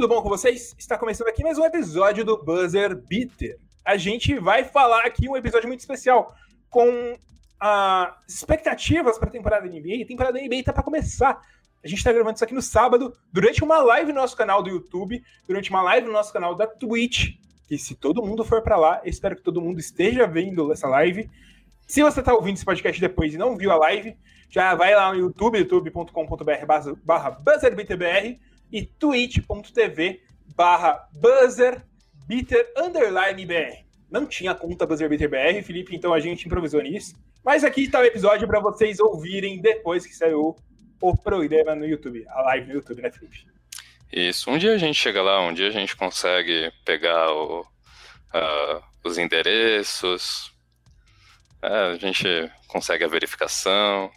tudo bom com vocês? Está começando aqui mais um episódio do Buzzer Beater. A gente vai falar aqui um episódio muito especial com uh, expectativas para a temporada da NBA. A temporada da NBA está para começar. A gente está gravando isso aqui no sábado, durante uma live no nosso canal do YouTube, durante uma live no nosso canal da Twitch. E se todo mundo for para lá, espero que todo mundo esteja vendo essa live. Se você está ouvindo esse podcast depois e não viu a live, já vai lá no YouTube, youtube.com.br barra buzzerbeaterbr e twitch.tv barra buzzerbeater underline br. Não tinha conta buzzerbeaterbr, Felipe, então a gente improvisou nisso. Mas aqui está o episódio para vocês ouvirem depois que saiu o programa no YouTube, a live no YouTube, né, Felipe? Isso. Um dia a gente chega lá, um dia a gente consegue pegar o, uh, os endereços, é, a gente consegue a verificação.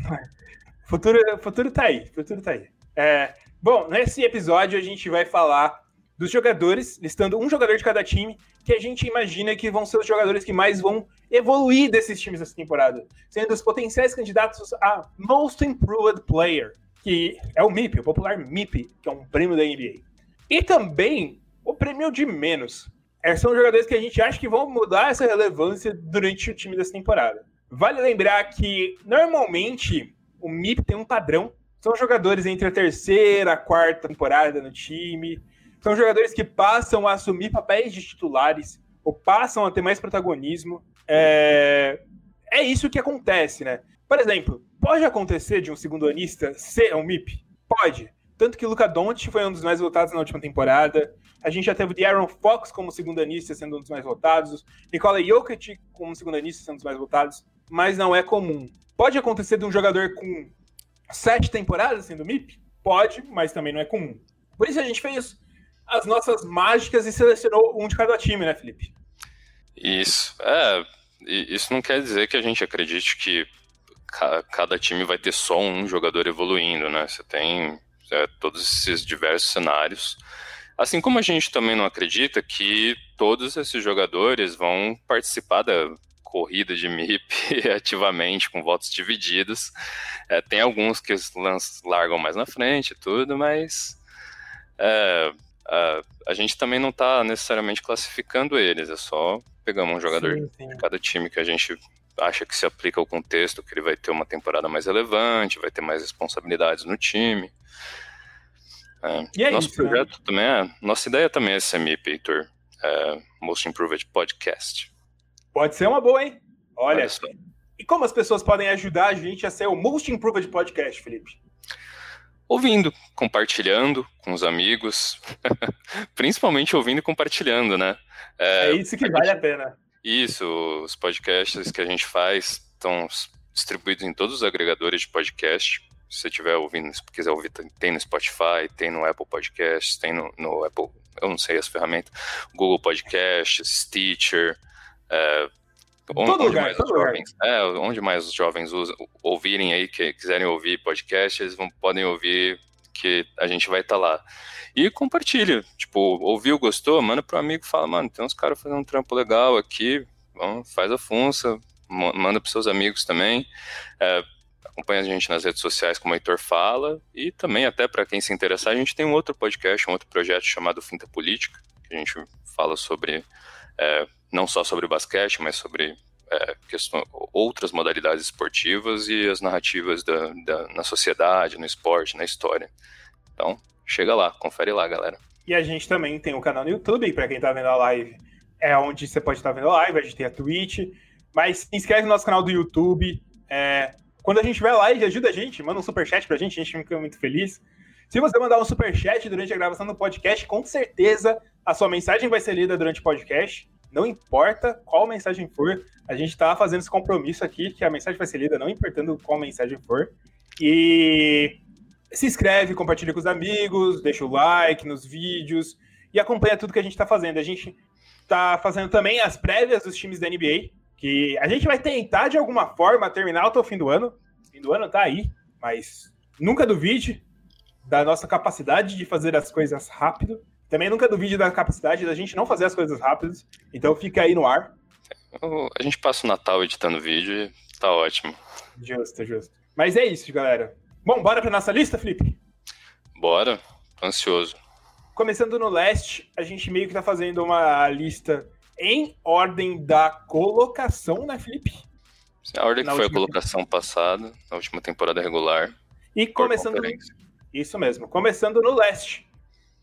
futuro, futuro tá aí, futuro tá aí. É, bom, nesse episódio a gente vai falar dos jogadores, listando um jogador de cada time, que a gente imagina que vão ser os jogadores que mais vão evoluir desses times nessa temporada, sendo os potenciais candidatos a Most Improved Player, que é o MIP, o popular MIP, que é um prêmio da NBA. E também o prêmio de menos, é, são jogadores que a gente acha que vão mudar essa relevância durante o time dessa temporada. Vale lembrar que, normalmente, o MIP tem um padrão. São jogadores entre a terceira, a quarta temporada no time. São jogadores que passam a assumir papéis de titulares ou passam a ter mais protagonismo. É, é isso que acontece, né? Por exemplo, pode acontecer de um segundo anista ser um MIP? Pode. Tanto que Luca Doncic foi um dos mais votados na última temporada. A gente já teve o Fox como segundo anista sendo um dos mais votados. Nikola Jokic como segundo anista sendo um dos mais votados. Mas não é comum. Pode acontecer de um jogador com sete temporadas sendo MIP? Pode, mas também não é comum. Por isso a gente fez as nossas mágicas e selecionou um de cada time, né, Felipe? Isso. É, isso não quer dizer que a gente acredite que cada time vai ter só um jogador evoluindo, né? Você tem é, todos esses diversos cenários. Assim como a gente também não acredita que todos esses jogadores vão participar da corrida de MIP ativamente, com votos divididos. É, tem alguns que largam mais na frente e tudo, mas é, a, a, gente também não está necessariamente classificando eles, é só pegamos um jogador sim, sim. de cada time que a gente acha que se aplica ao contexto, que ele vai ter uma temporada mais relevante, vai ter mais responsabilidades no time. É, é nosso isso, né? projeto né? também é. Nossa ideia também é ser MIP, Heitor. É, Most Improved Podcast. Pode ser uma boa, hein? Olha. Olha e como as pessoas podem ajudar a gente a ser o Most Improved Podcast, Felipe? Ouvindo, compartilhando com os amigos, principalmente ouvindo e compartilhando, né? É, é isso que a vale gente... a pena. Isso, os podcasts que a gente faz estão distribuídos em todos os agregadores de podcast. Se você estiver ouvindo, se quiser ouvir, tem no Spotify, tem no Apple Podcasts, tem no, no Apple, eu não sei as ferramentas, Google Podcasts, Stitcher, é, onde, onde, lugar, mais os jovens, é, onde mais os jovens usam, ouvirem aí, que quiserem ouvir podcast, eles vão, podem ouvir que a gente vai estar tá lá. E compartilha, tipo, ouviu, gostou, manda pro amigo, fala, mano, tem uns caras fazendo um trampo legal aqui, vamos, faz a funça, manda pros seus amigos também. É, acompanha a gente nas redes sociais, como o Heitor fala, e também até para quem se interessar, a gente tem um outro podcast, um outro projeto chamado Finta Política, que a gente fala sobre, é, não só sobre basquete, mas sobre é, outras modalidades esportivas e as narrativas da, da, na sociedade, no esporte, na história. Então, chega lá, confere lá, galera. E a gente também tem um canal no YouTube, para quem tá vendo a live, é onde você pode estar tá vendo a live, a gente tem a Twitch, mas se inscreve no nosso canal do YouTube, é, quando a gente tiver live, ajuda a gente, manda um superchat pra gente, a gente fica muito feliz. Se você mandar um superchat durante a gravação do podcast, com certeza a sua mensagem vai ser lida durante o podcast. Não importa qual mensagem for, a gente tá fazendo esse compromisso aqui, que a mensagem vai ser lida, não importando qual mensagem for. E se inscreve, compartilha com os amigos, deixa o like nos vídeos e acompanha tudo que a gente tá fazendo. A gente tá fazendo também as prévias dos times da NBA que a gente vai tentar de alguma forma terminar até o fim do ano. Fim do ano tá aí, mas nunca duvide da nossa capacidade de fazer as coisas rápido. Também nunca duvide da capacidade da gente não fazer as coisas rápidas. Então fica aí no ar. A gente passa o Natal editando vídeo e tá ótimo. Justo, justo. Mas é isso, galera. Bom, bora pra nossa lista, Felipe? Bora. Tô ansioso. começando no leste, a gente meio que tá fazendo uma lista em ordem da colocação, né, Felipe? A ordem na que foi a colocação temporada. passada, na última temporada regular. E começando. Isso mesmo, começando no leste.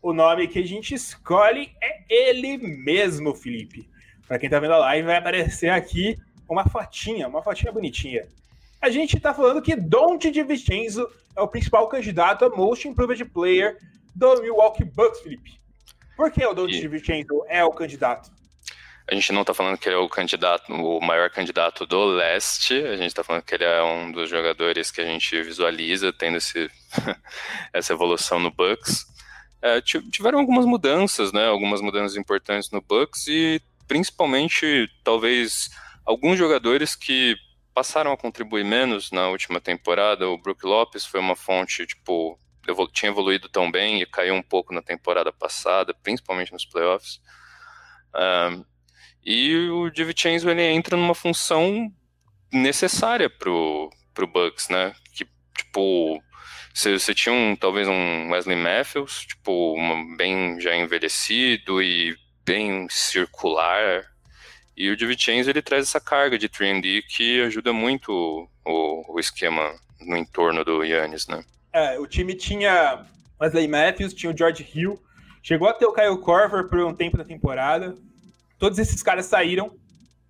O nome que a gente escolhe é ele mesmo, Felipe. Para quem tá vendo a live, vai aparecer aqui uma fotinha, uma fotinha bonitinha. A gente tá falando que Dante DiVincenzo é o principal candidato a Most Improved Player do Milwaukee Bucks, Felipe. Por que o Dante e... DiVincenzo é o candidato? A gente não tá falando que ele é o candidato, o maior candidato do leste, a gente tá falando que ele é um dos jogadores que a gente visualiza tendo esse, essa evolução no Bucks. É, tiveram algumas mudanças, né? Algumas mudanças importantes no Bucks e principalmente talvez alguns jogadores que passaram a contribuir menos na última temporada. O Brook Lopes foi uma fonte, tipo, evolu tinha evoluído tão bem e caiu um pouco na temporada passada, principalmente nos playoffs. Um, e o DiVincenzo ele entra numa função necessária pro, pro Bucks, né? Que, tipo, você, você tinha um, talvez um Wesley Matthews, tipo, uma, bem já envelhecido e bem circular. E o DiVincenzo ele traz essa carga de 3D que ajuda muito o, o esquema no entorno do Yannis, né? É, o time tinha Wesley Matthews, tinha o George Hill, chegou a ter o Kyle Korver por um tempo da temporada. Todos esses caras saíram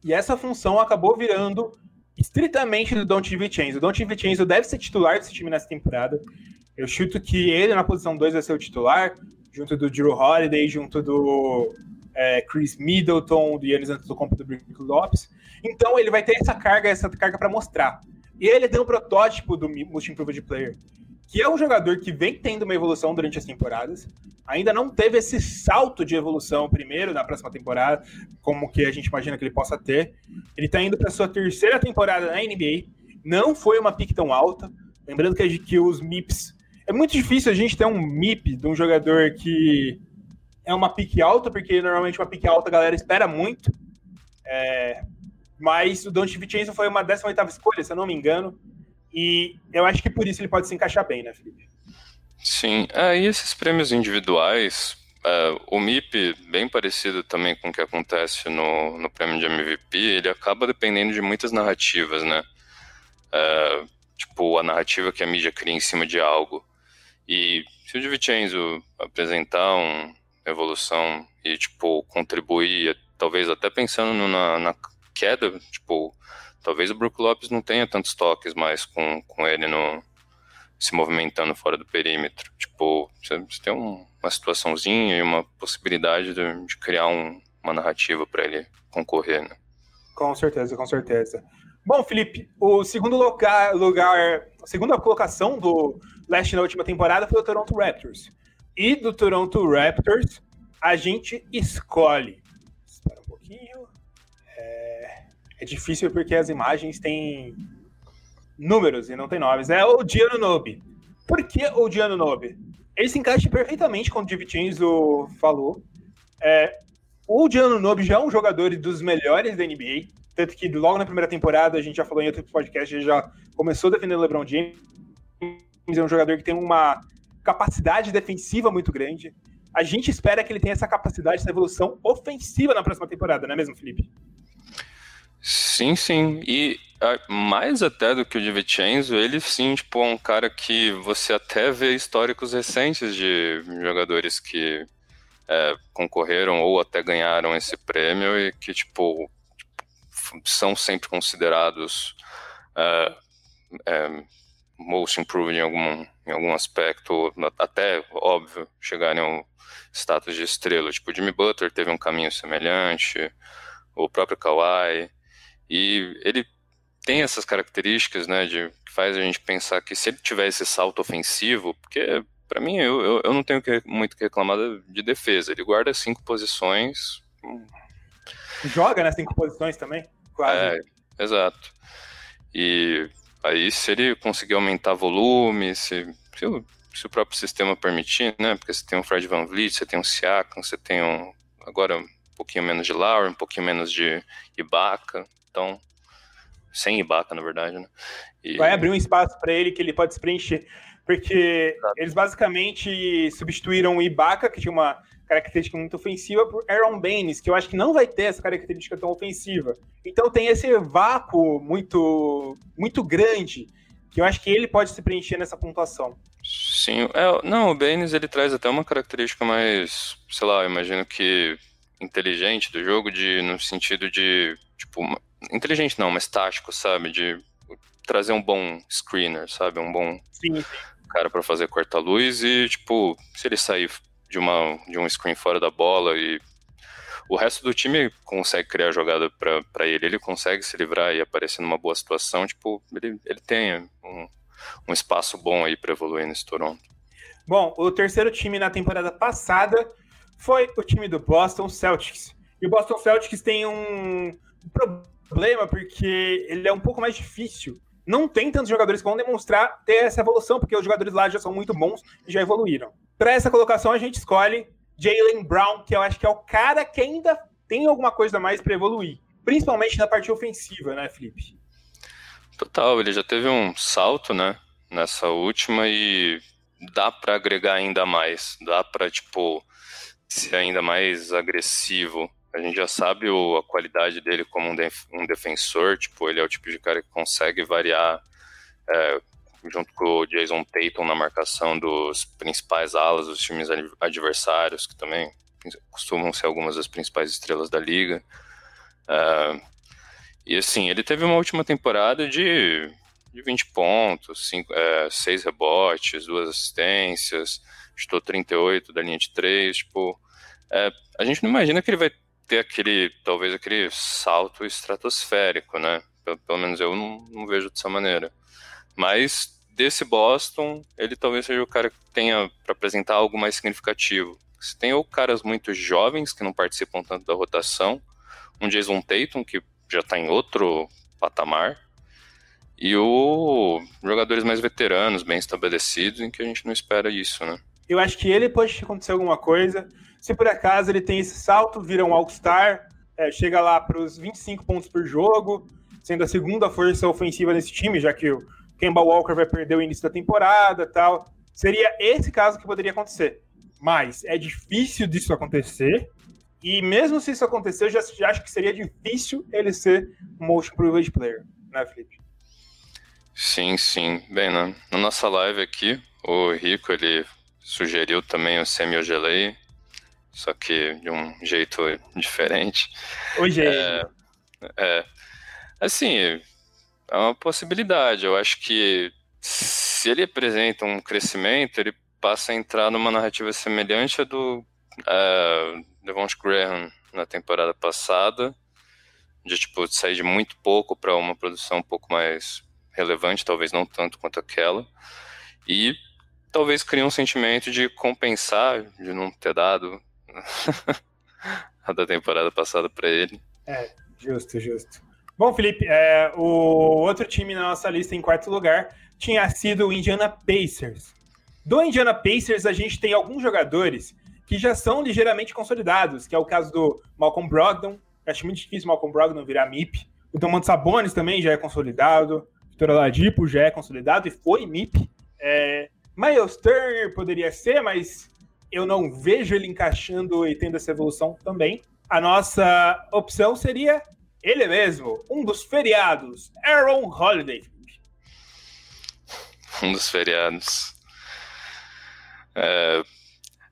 e essa função acabou virando estritamente do Don DiVincenzo. O Don DiVincenzo deve ser titular desse time nessa temporada. Eu chuto que ele na posição 2 vai ser o titular, junto do Drew Holiday, junto do é, Chris Middleton, do Yannis Antetokounmpo, do Brook Lopes. Então ele vai ter essa carga, essa carga para mostrar. E ele tem um protótipo do Most Improved Player, que é um jogador que vem tendo uma evolução durante as temporadas, ainda não teve esse salto de evolução primeiro na próxima temporada, como que a gente imagina que ele possa ter. Ele está indo para sua terceira temporada na NBA, não foi uma pick tão alta, lembrando que, que os MIPs é muito difícil a gente ter um MIP de um jogador que é uma pick alta, porque normalmente uma pick alta a galera espera muito. É, mas o Dante Vincenzo foi uma 18 escolha, se eu não me engano. E eu acho que por isso ele pode se encaixar bem, né, Felipe? Sim, é, e esses prêmios individuais, é, o MIP, bem parecido também com o que acontece no, no prêmio de MVP, ele acaba dependendo de muitas narrativas, né? É, tipo, a narrativa que a mídia cria em cima de algo. E se o DiVincenzo apresentar uma evolução e, tipo, contribuir, talvez até pensando na, na queda, tipo, talvez o Brook Lopes não tenha tantos toques mais com, com ele no, se movimentando fora do perímetro. Tipo, você, tem um, uma situaçãozinha e uma possibilidade de, de criar um, uma narrativa para ele concorrer, né? Com certeza, com certeza. Bom, Felipe, o segundo lugar, lugar, a segunda colocação do Leste na última temporada foi o Toronto Raptors. E do Toronto Raptors, a gente escolhe. Espera um pouquinho. É, difícil porque as imagens têm números e não tem nomes. É o Giano Nobe. Por que o Giano Nobe? Ele se encaixa perfeitamente com o Divitinzo falou. É, o Giano Nobe já é um jogador dos melhores da NBA. Tanto que logo na primeira temporada, a gente já falou em outro podcast, ele já começou defendendo o LeBron James. É um jogador que tem uma capacidade defensiva muito grande. A gente espera que ele tenha essa capacidade, essa evolução ofensiva na próxima temporada, não é mesmo, Felipe? Sim, sim. E mais até do que o DiVincenzo, ele sim, tipo, é um cara que você até vê históricos recentes de jogadores que é, concorreram ou até ganharam esse prêmio e que, tipo, são sempre considerados é, é, most improved em algum, em algum aspecto, até, óbvio, chegarem ao status de estrela. Tipo, Jimmy Butler teve um caminho semelhante, o próprio Kawhi, e ele tem essas características, né, de que faz a gente pensar que se ele tiver esse salto ofensivo, porque para mim eu, eu, eu, não tenho que, muito que reclamar de defesa, ele guarda cinco posições. Joga nas cinco posições também, quase. É, exato. E aí se ele conseguir aumentar volume, se, se, o, se o próprio sistema permitir, né, porque você tem um Fred Van Vliet, você tem um Siakam, você tem um agora um pouquinho menos de Lowry, um pouquinho menos de Ibaka, então, sem Ibaka, na verdade, né? E... Vai abrir um espaço para ele que ele pode se preencher. Porque eles basicamente substituíram o Ibaka, que tinha uma característica muito ofensiva, por Aaron Baines, que eu acho que não vai ter essa característica tão ofensiva. Então tem esse vácuo muito, muito grande, que eu acho que ele pode se preencher nessa pontuação. Sim, é, não, o Baines ele traz até uma característica mais, sei lá, eu imagino que inteligente do jogo, de no sentido de, tipo, inteligente não, mas tático, sabe? De trazer um bom screener, sabe? Um bom Sim. cara para fazer corta-luz e, tipo, se ele sair de, uma, de um screen fora da bola e o resto do time consegue criar jogada para ele, ele consegue se livrar e aparecer numa boa situação, tipo, ele, ele tem um, um espaço bom aí para evoluir nesse Toronto. Bom, o terceiro time na temporada passada foi o time do Boston Celtics. E o Boston Celtics tem um problema porque ele é um pouco mais difícil. Não tem tantos jogadores que vão demonstrar ter essa evolução, porque os jogadores lá já são muito bons e já evoluíram. Para essa colocação, a gente escolhe Jalen Brown, que eu acho que é o cara que ainda tem alguma coisa a mais para evoluir, principalmente na parte ofensiva, né, Felipe? Total, ele já teve um salto, né, nessa última e dá para agregar ainda mais, dá para tipo ser ainda mais agressivo. A gente já sabe o, a qualidade dele como um, def, um, defensor, tipo, ele é o tipo de cara que consegue variar é, junto com o Jason Tatum na marcação dos principais alas dos times adversários, que também costumam ser algumas das principais estrelas da liga. Uh, e assim, ele teve uma última temporada de, de 20 pontos, 5, é, 6 rebotes, 2 assistências, chutou 38 da linha de 3, tipo, é, a gente não imagina que ele vai ter aquele, talvez aquele salto estratosférico, né? Pelo, pelo menos eu não, não, vejo dessa maneira. Mas desse Boston, ele talvez seja o cara que tenha para apresentar algo mais significativo. Você tem ou caras muito jovens que não participam tanto da rotação, um Jason Tatum que já está em outro patamar, e o jogadores mais veteranos, bem estabelecidos, em que a gente não espera isso, né? Eu acho que ele pode acontecer alguma coisa. Se por acaso ele tem esse salto, vira um All-Star, é, chega lá para os 25 pontos por jogo, sendo a segunda força ofensiva nesse time, já que o Kemba Walker vai perder o início da temporada tal. Seria esse caso que poderia acontecer. Mas é difícil disso acontecer. E mesmo se isso acontecer, eu já, já acho que seria difícil ele ser um motion privilege player, né, Felipe? Sim, sim. Bem, na, na nossa live aqui, o Rico ele sugeriu também o semi-ogelei, só que de um jeito diferente. Hoje é, é. Assim, é uma possibilidade. Eu acho que se ele apresenta um crescimento, ele passa a entrar numa narrativa semelhante à do uh, Devonte Graham na temporada passada, de tipo sair de muito pouco para uma produção um pouco mais relevante, talvez não tanto quanto aquela, e talvez crie um sentimento de compensar de não ter dado a da temporada passada para ele. É, justo, justo. Bom, Felipe, é, o outro time na nossa lista em quarto lugar tinha sido o Indiana Pacers. Do Indiana Pacers, a gente tem alguns jogadores que já são ligeiramente consolidados, que é o caso do Malcolm Brogdon. Acho muito difícil o Malcolm Brogdon virar MIP. O Domantas Sabonis também já é consolidado. Vitor Oladipo já é consolidado e foi MIP. É, Miles Turner poderia ser, mas eu não vejo ele encaixando e tendo essa evolução também. A nossa opção seria ele mesmo, um dos feriados, Aaron Holiday. Um dos feriados. É,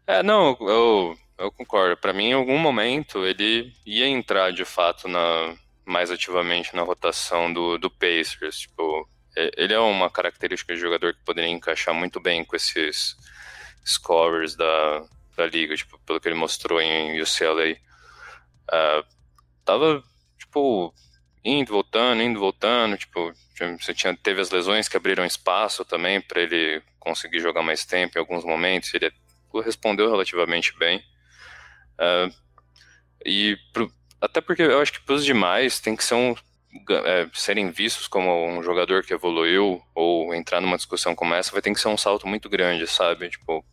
é não, eu, eu concordo. Para mim, em algum momento, ele ia entrar de fato na, mais ativamente na rotação do, do Pacers. Tipo, ele é uma característica de jogador que poderia encaixar muito bem com esses scorers da, da liga, tipo, pelo que ele mostrou em UCLA. Uh, ah, tava, tipo, indo, voltando, indo, voltando, tipo, você tinha, teve as lesões que abriram espaço também para ele conseguir jogar mais tempo em alguns momentos, ele respondeu relativamente bem. Uh, e pro, até porque eu acho que para os demais tem que ser um, é, serem vistos como um jogador que evoluiu ou entrar numa discussão como essa, vai ter que ser um salto muito grande, sabe? Tipo,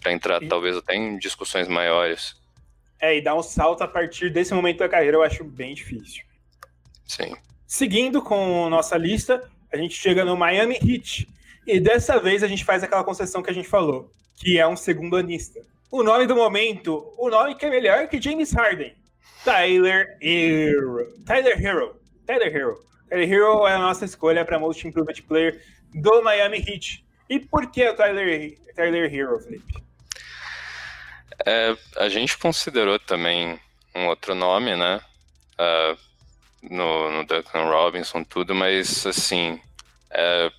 para entrar e... talvez até em discussões maiores. É, e dar um salto a partir desse momento da carreira eu acho bem difícil. Sim. Seguindo com nossa lista, a gente chega no Miami Heat. E dessa vez a gente faz aquela concessão que a gente falou, que é um segundo anista. O nome do momento, o nome que é melhor que James Harden. Tyler Hero. Tyler Hero. Tyler Hero. Tyler Hero é a nossa escolha para Most Improved Player do Miami Heat. E por que o Tyler, Tyler Hero, Felipe? É, a gente considerou também um outro nome, né? Uh, no, no, Duncan Robinson, tudo, mas assim, é,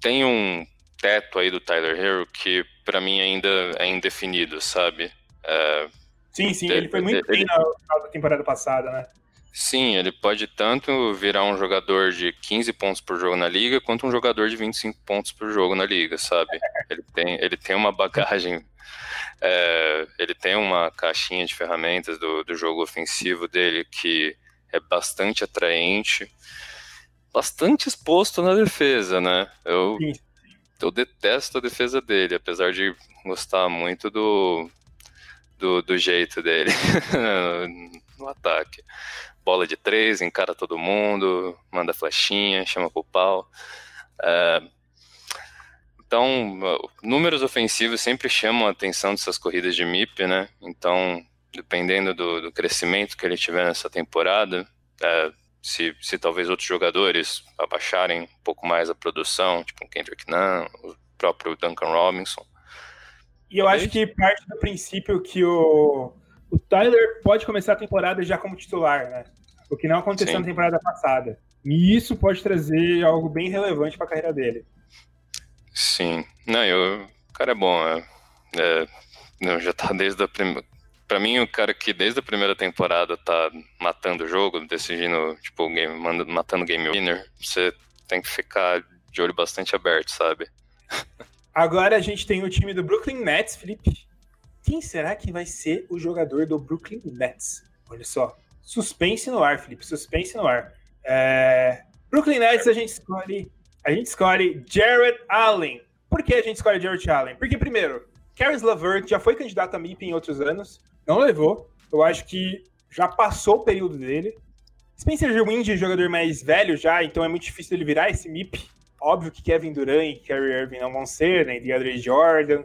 tem um teto aí do Tyler Hero que para mim ainda é indefinido, sabe? É, sim, sim, ele foi muito ele, bem na, na temporada passada, né? Sim, ele pode tanto virar um jogador de 15 pontos por jogo na liga, quanto um jogador de 25 pontos por jogo na liga, sabe? Ele tem, ele tem uma bagagem, é, ele tem uma caixinha de ferramentas do, do jogo ofensivo dele que é bastante atraente, bastante exposto na defesa, né? Eu, eu detesto a defesa dele, apesar de gostar muito do, do, do jeito dele no ataque bola de três, encara todo mundo, manda flechinha, chama pro pau. É, então, números ofensivos sempre chamam a atenção dessas corridas de MIP, né? Então, dependendo do, do crescimento que ele tiver nessa temporada, é, se, se talvez outros jogadores abaixarem um pouco mais a produção, tipo o Kendrick Nunn, o próprio Duncan Robinson. E eu acho que parte do princípio que o, o Tyler pode começar a temporada já como titular, né? o que não aconteceu Sim. na temporada passada. E isso pode trazer algo bem relevante para a carreira dele. Sim, não, eu, o cara é bom, é, é, não, já tá desde a primeira. Pra mim, o cara que desde a primeira temporada tá matando o jogo, decidindo, tipo, game, matando game winner, você tem que ficar de olho bastante aberto, sabe? Agora a gente tem o time do Brooklyn Nets, Felipe. Quem será que vai ser o jogador do Brooklyn Nets? Olha só, Suspense no ar, Felipe. Suspense no ar. É... Brooklyn Nets, a gente escolhe. A gente escolhe Jared Allen. Por que a gente escolhe Jared Allen? Porque, primeiro, Caris LeVert já foi candidato a MIP em outros anos. Não levou. Eu acho que já passou o período dele. Spencer Wind é jogador mais velho já, então é muito difícil ele virar esse MIP. Óbvio que Kevin Durant e Kyrie Irving não vão ser, né? DeAndre Jordan.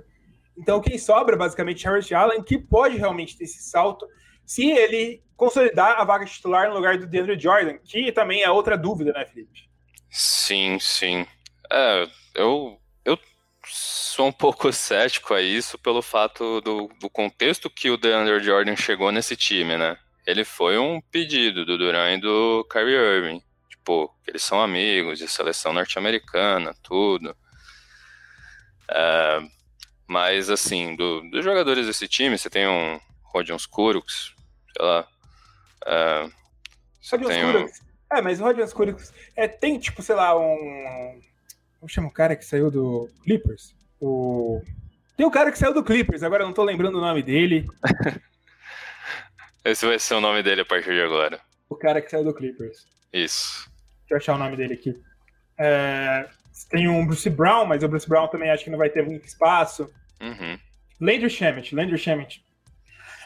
Então quem sobra, basicamente, é Jared Allen, que pode realmente ter esse salto se ele consolidar a vaga titular no lugar do DeAndre Jordan, que também é outra dúvida, né, Felipe? Sim, sim. É, eu, eu sou um pouco cético a isso pelo fato do, do contexto que o DeAndre Jordan chegou nesse time, né? Ele foi um pedido do Durant e do Kyrie Irving. Tipo, eles são amigos de seleção norte-americana, tudo. É, mas, assim, do, dos jogadores desse time, você tem um Rodion Skurux, sei lá, é, Rodion um... É, mas o Rodion Skurix é, tem, tipo, sei lá, um... Como chama o cara que saiu do Clippers? O... Tem um cara que saiu do Clippers, agora eu não tô lembrando o nome dele. Esse vai ser o nome dele a partir de agora. O cara que saiu do Clippers. Isso. Deixa eu achar o nome dele aqui. É... Tem um Bruce Brown, mas o Bruce Brown também acho que não vai ter muito espaço. Uhum. Landry Shamet, Landry Shamet.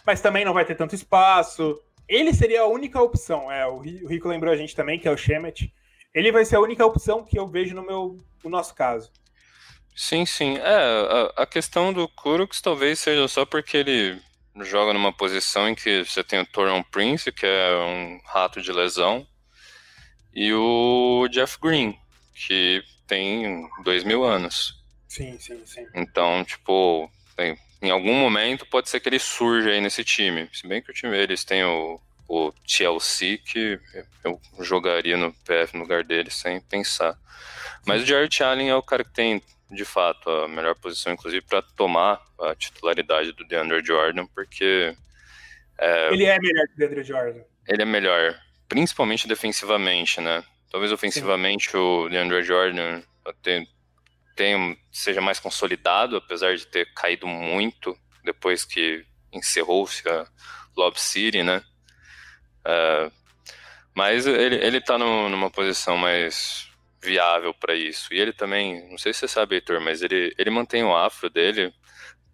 Mas também não vai ter tanto espaço. Ele seria a única opção. É, o Rico lembrou a gente também, que é o Shemet. Ele vai ser a única opção que eu vejo no meu no nosso caso. Sim, sim. É, a, a questão do Kurux talvez seja só porque ele joga numa posição em que você tem o Toron Prince, que é um rato de lesão, e o Jeff Green, que tem dois mil anos. Sim, sim, sim. Então, tipo, tem, em algum momento pode ser que ele surja aí nesse time. Se bem que o time eles têm o, o Chelsea, que eu jogaria no PF no lugar dele sem pensar. Mas o Jared Allen é o cara que tem, de fato, a melhor posição, inclusive, para tomar a titularidade do DeAndre Jordan, porque. É, ele é melhor que o DeAndre Jordan. Ele é melhor, principalmente defensivamente, né? Talvez ofensivamente Sim. o DeAndre Jordan tem, seja mais consolidado, apesar de ter caído muito depois que encerrou-se a Lob City, né? Uh, mas ele, ele tá no, numa posição mais viável para isso. E ele também, não sei se você sabe, Heitor, mas ele, ele mantém o afro dele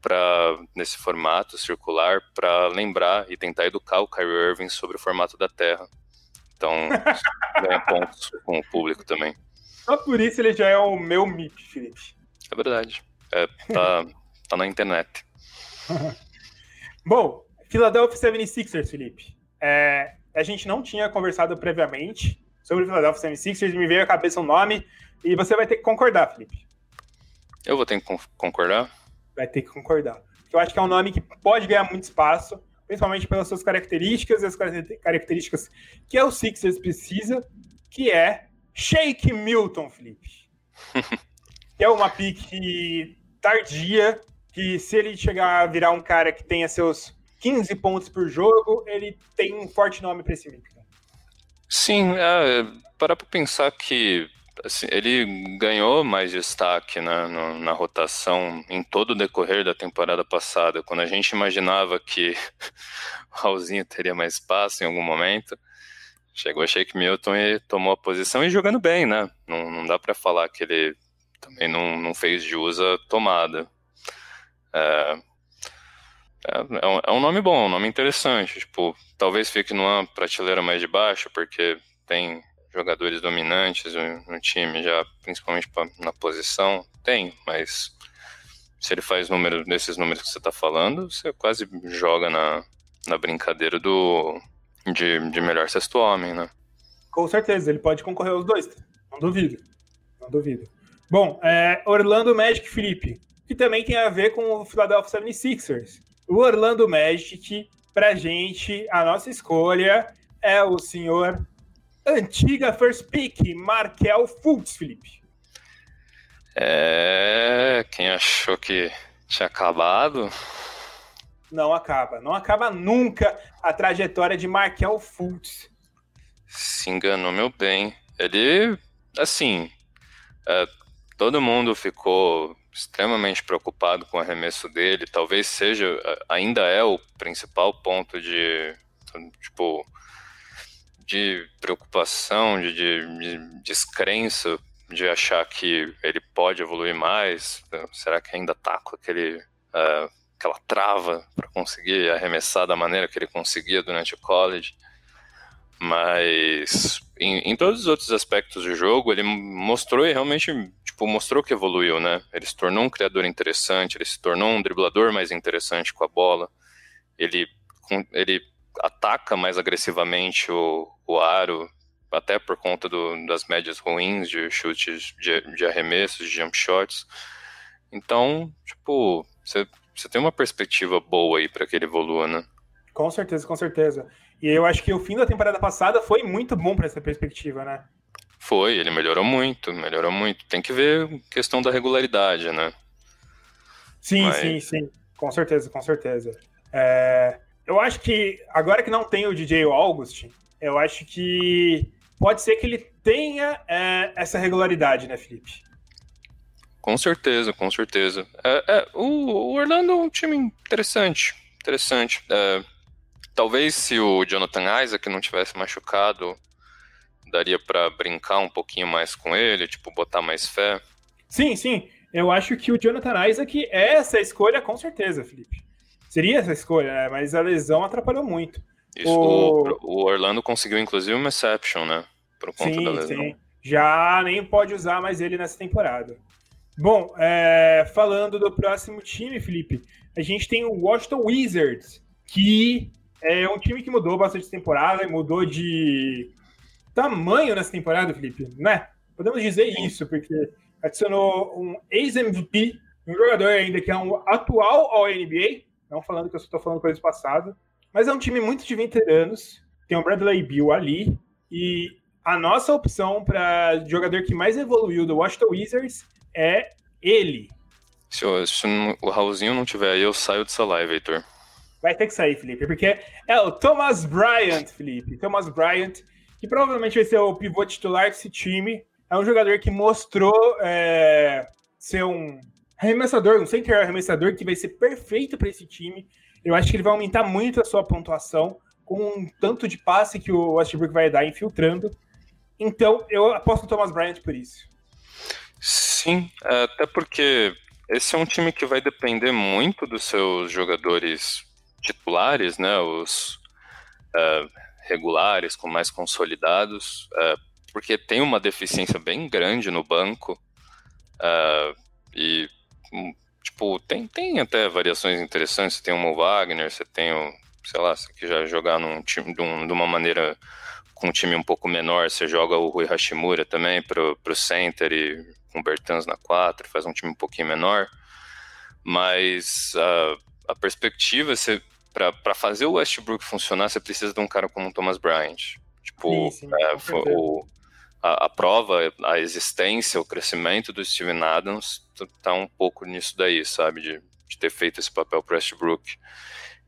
para nesse formato circular para lembrar e tentar educar o Kyrie Irving sobre o formato da Terra. Então, ganha pontos com o público também. Só por isso ele já é o meu MIP, Felipe. É verdade. É, tá, tá na internet. Bom, Philadelphia 76ers, Felipe. É, a gente não tinha conversado previamente sobre o Philadelphia 76ers, me veio à cabeça um nome e você vai ter que concordar, Felipe. Eu vou ter que concordar? Vai ter que concordar. Eu acho que é um nome que pode ganhar muito espaço, principalmente pelas suas características e as características que o Sixers precisa, que é Shake Milton, Felipe. é uma pique tardia, que se ele chegar a virar um cara que tenha seus 15 pontos por jogo, ele tem um forte nome para esse mix. Sim, é, para pensar que assim, ele ganhou mais destaque na, no, na rotação em todo o decorrer da temporada passada, quando a gente imaginava que o Raulzinho teria mais espaço em algum momento. Chegou Shake Milton e tomou a posição e jogando bem, né? Não, não dá para falar que ele também não, não fez jus à tomada. É, é, é, um, é, um, nome bom, um nome interessante. Tipo, talvez fique numa prateleira mais de baixo, porque tem jogadores dominantes no, no time, já principalmente pra, na posição. Tem, mas se ele faz número desses números que você está falando, você quase joga na, na brincadeira do de, de melhor sexto homem, né? Com certeza, ele pode concorrer aos dois. Não duvido. Não duvido. Bom, é, Orlando Magic Felipe, que também tem a ver com o Philadelphia 76ers. O Orlando Magic, pra gente, a nossa escolha é o senhor antiga first pick, Markel Fultz, Felipe. É, quem achou que tinha acabado? Não acaba, não acaba nunca a trajetória de Markel Fultz. Se enganou meu bem. Ele, assim, é, todo mundo ficou extremamente preocupado com o arremesso dele. Talvez seja, ainda é o principal ponto de, tipo, de preocupação, de, de, de descrença, de achar que ele pode evoluir mais. Será que ainda tá com aquele, uh, aquela trava para conseguir arremessar da maneira que ele conseguia durante o college? Mas em, em, todos os outros aspectos do jogo, ele mostrou e realmente tipo, mostrou que evoluiu, né? Ele se tornou um criador interessante, ele se tornou um driblador mais interessante com a bola. Ele, ele ataca mais agressivamente o, o aro, até por conta do, das médias ruins de chutes de, de arremessos, de jump shots. Então, tipo, você, você tem uma perspectiva boa aí para que ele evolua, né? Com certeza, com certeza. E eu acho que o fim da temporada passada foi muito bom para essa perspectiva, né? Foi, ele melhorou muito, melhorou muito. Tem que ver questão da regularidade, né? Sim, Mas... sim, sim. Com certeza, com certeza. É... Eu acho que, agora que não tem o DJ August, eu acho que pode ser que ele tenha é, essa regularidade, né, Felipe? Com certeza, com certeza. É, é, o, o, Orlando é um time interessante, interessante. É, talvez se o Jonathan Isaac não tivesse machucado, daria para brincar um pouquinho mais com ele, tipo, botar mais fé? Sim, sim. Eu acho que o Jonathan Isaac é essa escolha com certeza, Felipe. Seria essa escolha, né? Mas a lesão atrapalhou muito. Isso, o... o Orlando conseguiu inclusive uma exception, né? Por conta sim, da lesão. Sim. Já nem pode usar mais ele nessa temporada. Bom, é... falando do próximo time, Felipe, a gente tem o Washington Wizards, que é um time que mudou bastante temporada, mudou de tamanho nessa temporada, Felipe, né? Podemos dizer isso, porque adicionou um ex-MVP, um jogador ainda que é um atual All-NBA, não falando que eu estou falando coisa passada, mas é um time muito de veteranos, tem o Bradley Bill ali, e a nossa opção para jogador que mais evoluiu do Washington Wizards é ele. Se, o, se o Raulzinho não tiver aí, eu saio dessa live, Heitor. Vai ter que sair, Felipe, porque é o Thomas Bryant, Felipe. Thomas Bryant, que provavelmente vai ser o pivô titular desse time. É um jogador que mostrou é, ser um arremessador, um center arremessador que vai ser perfeito para esse time. Eu acho que ele vai aumentar muito a sua pontuação com um tanto de passe que o Westbrook vai dar infiltrando. Então, eu aposto no Thomas Bryant por isso. Sim, até porque esse é um time que vai depender muito dos seus jogadores titulares, né? Os uh, regulares, com mais consolidados, uh, porque tem uma deficiência bem grande no banco. Uh, E, hum, tipo, tem, tem até variações interessantes. Você tem o Wagner, você tem o, sei lá, você quiser jogar num time, de, um, de uma maneira com um time um pouco menor, você joga o Rui Hashimura também pro, pro center e com o Bertans na 4, faz um time um pouquinho menor. Mas a, a perspectiva, para fazer o Westbrook funcionar, você precisa de um cara como o Thomas Bryant. Tipo, sim, sim, é, o, a, a, prova, a existência, o crescimento do Steven Adams tá um pouco nisso daí, sabe? De, de ter feito esse papel para Westbrook.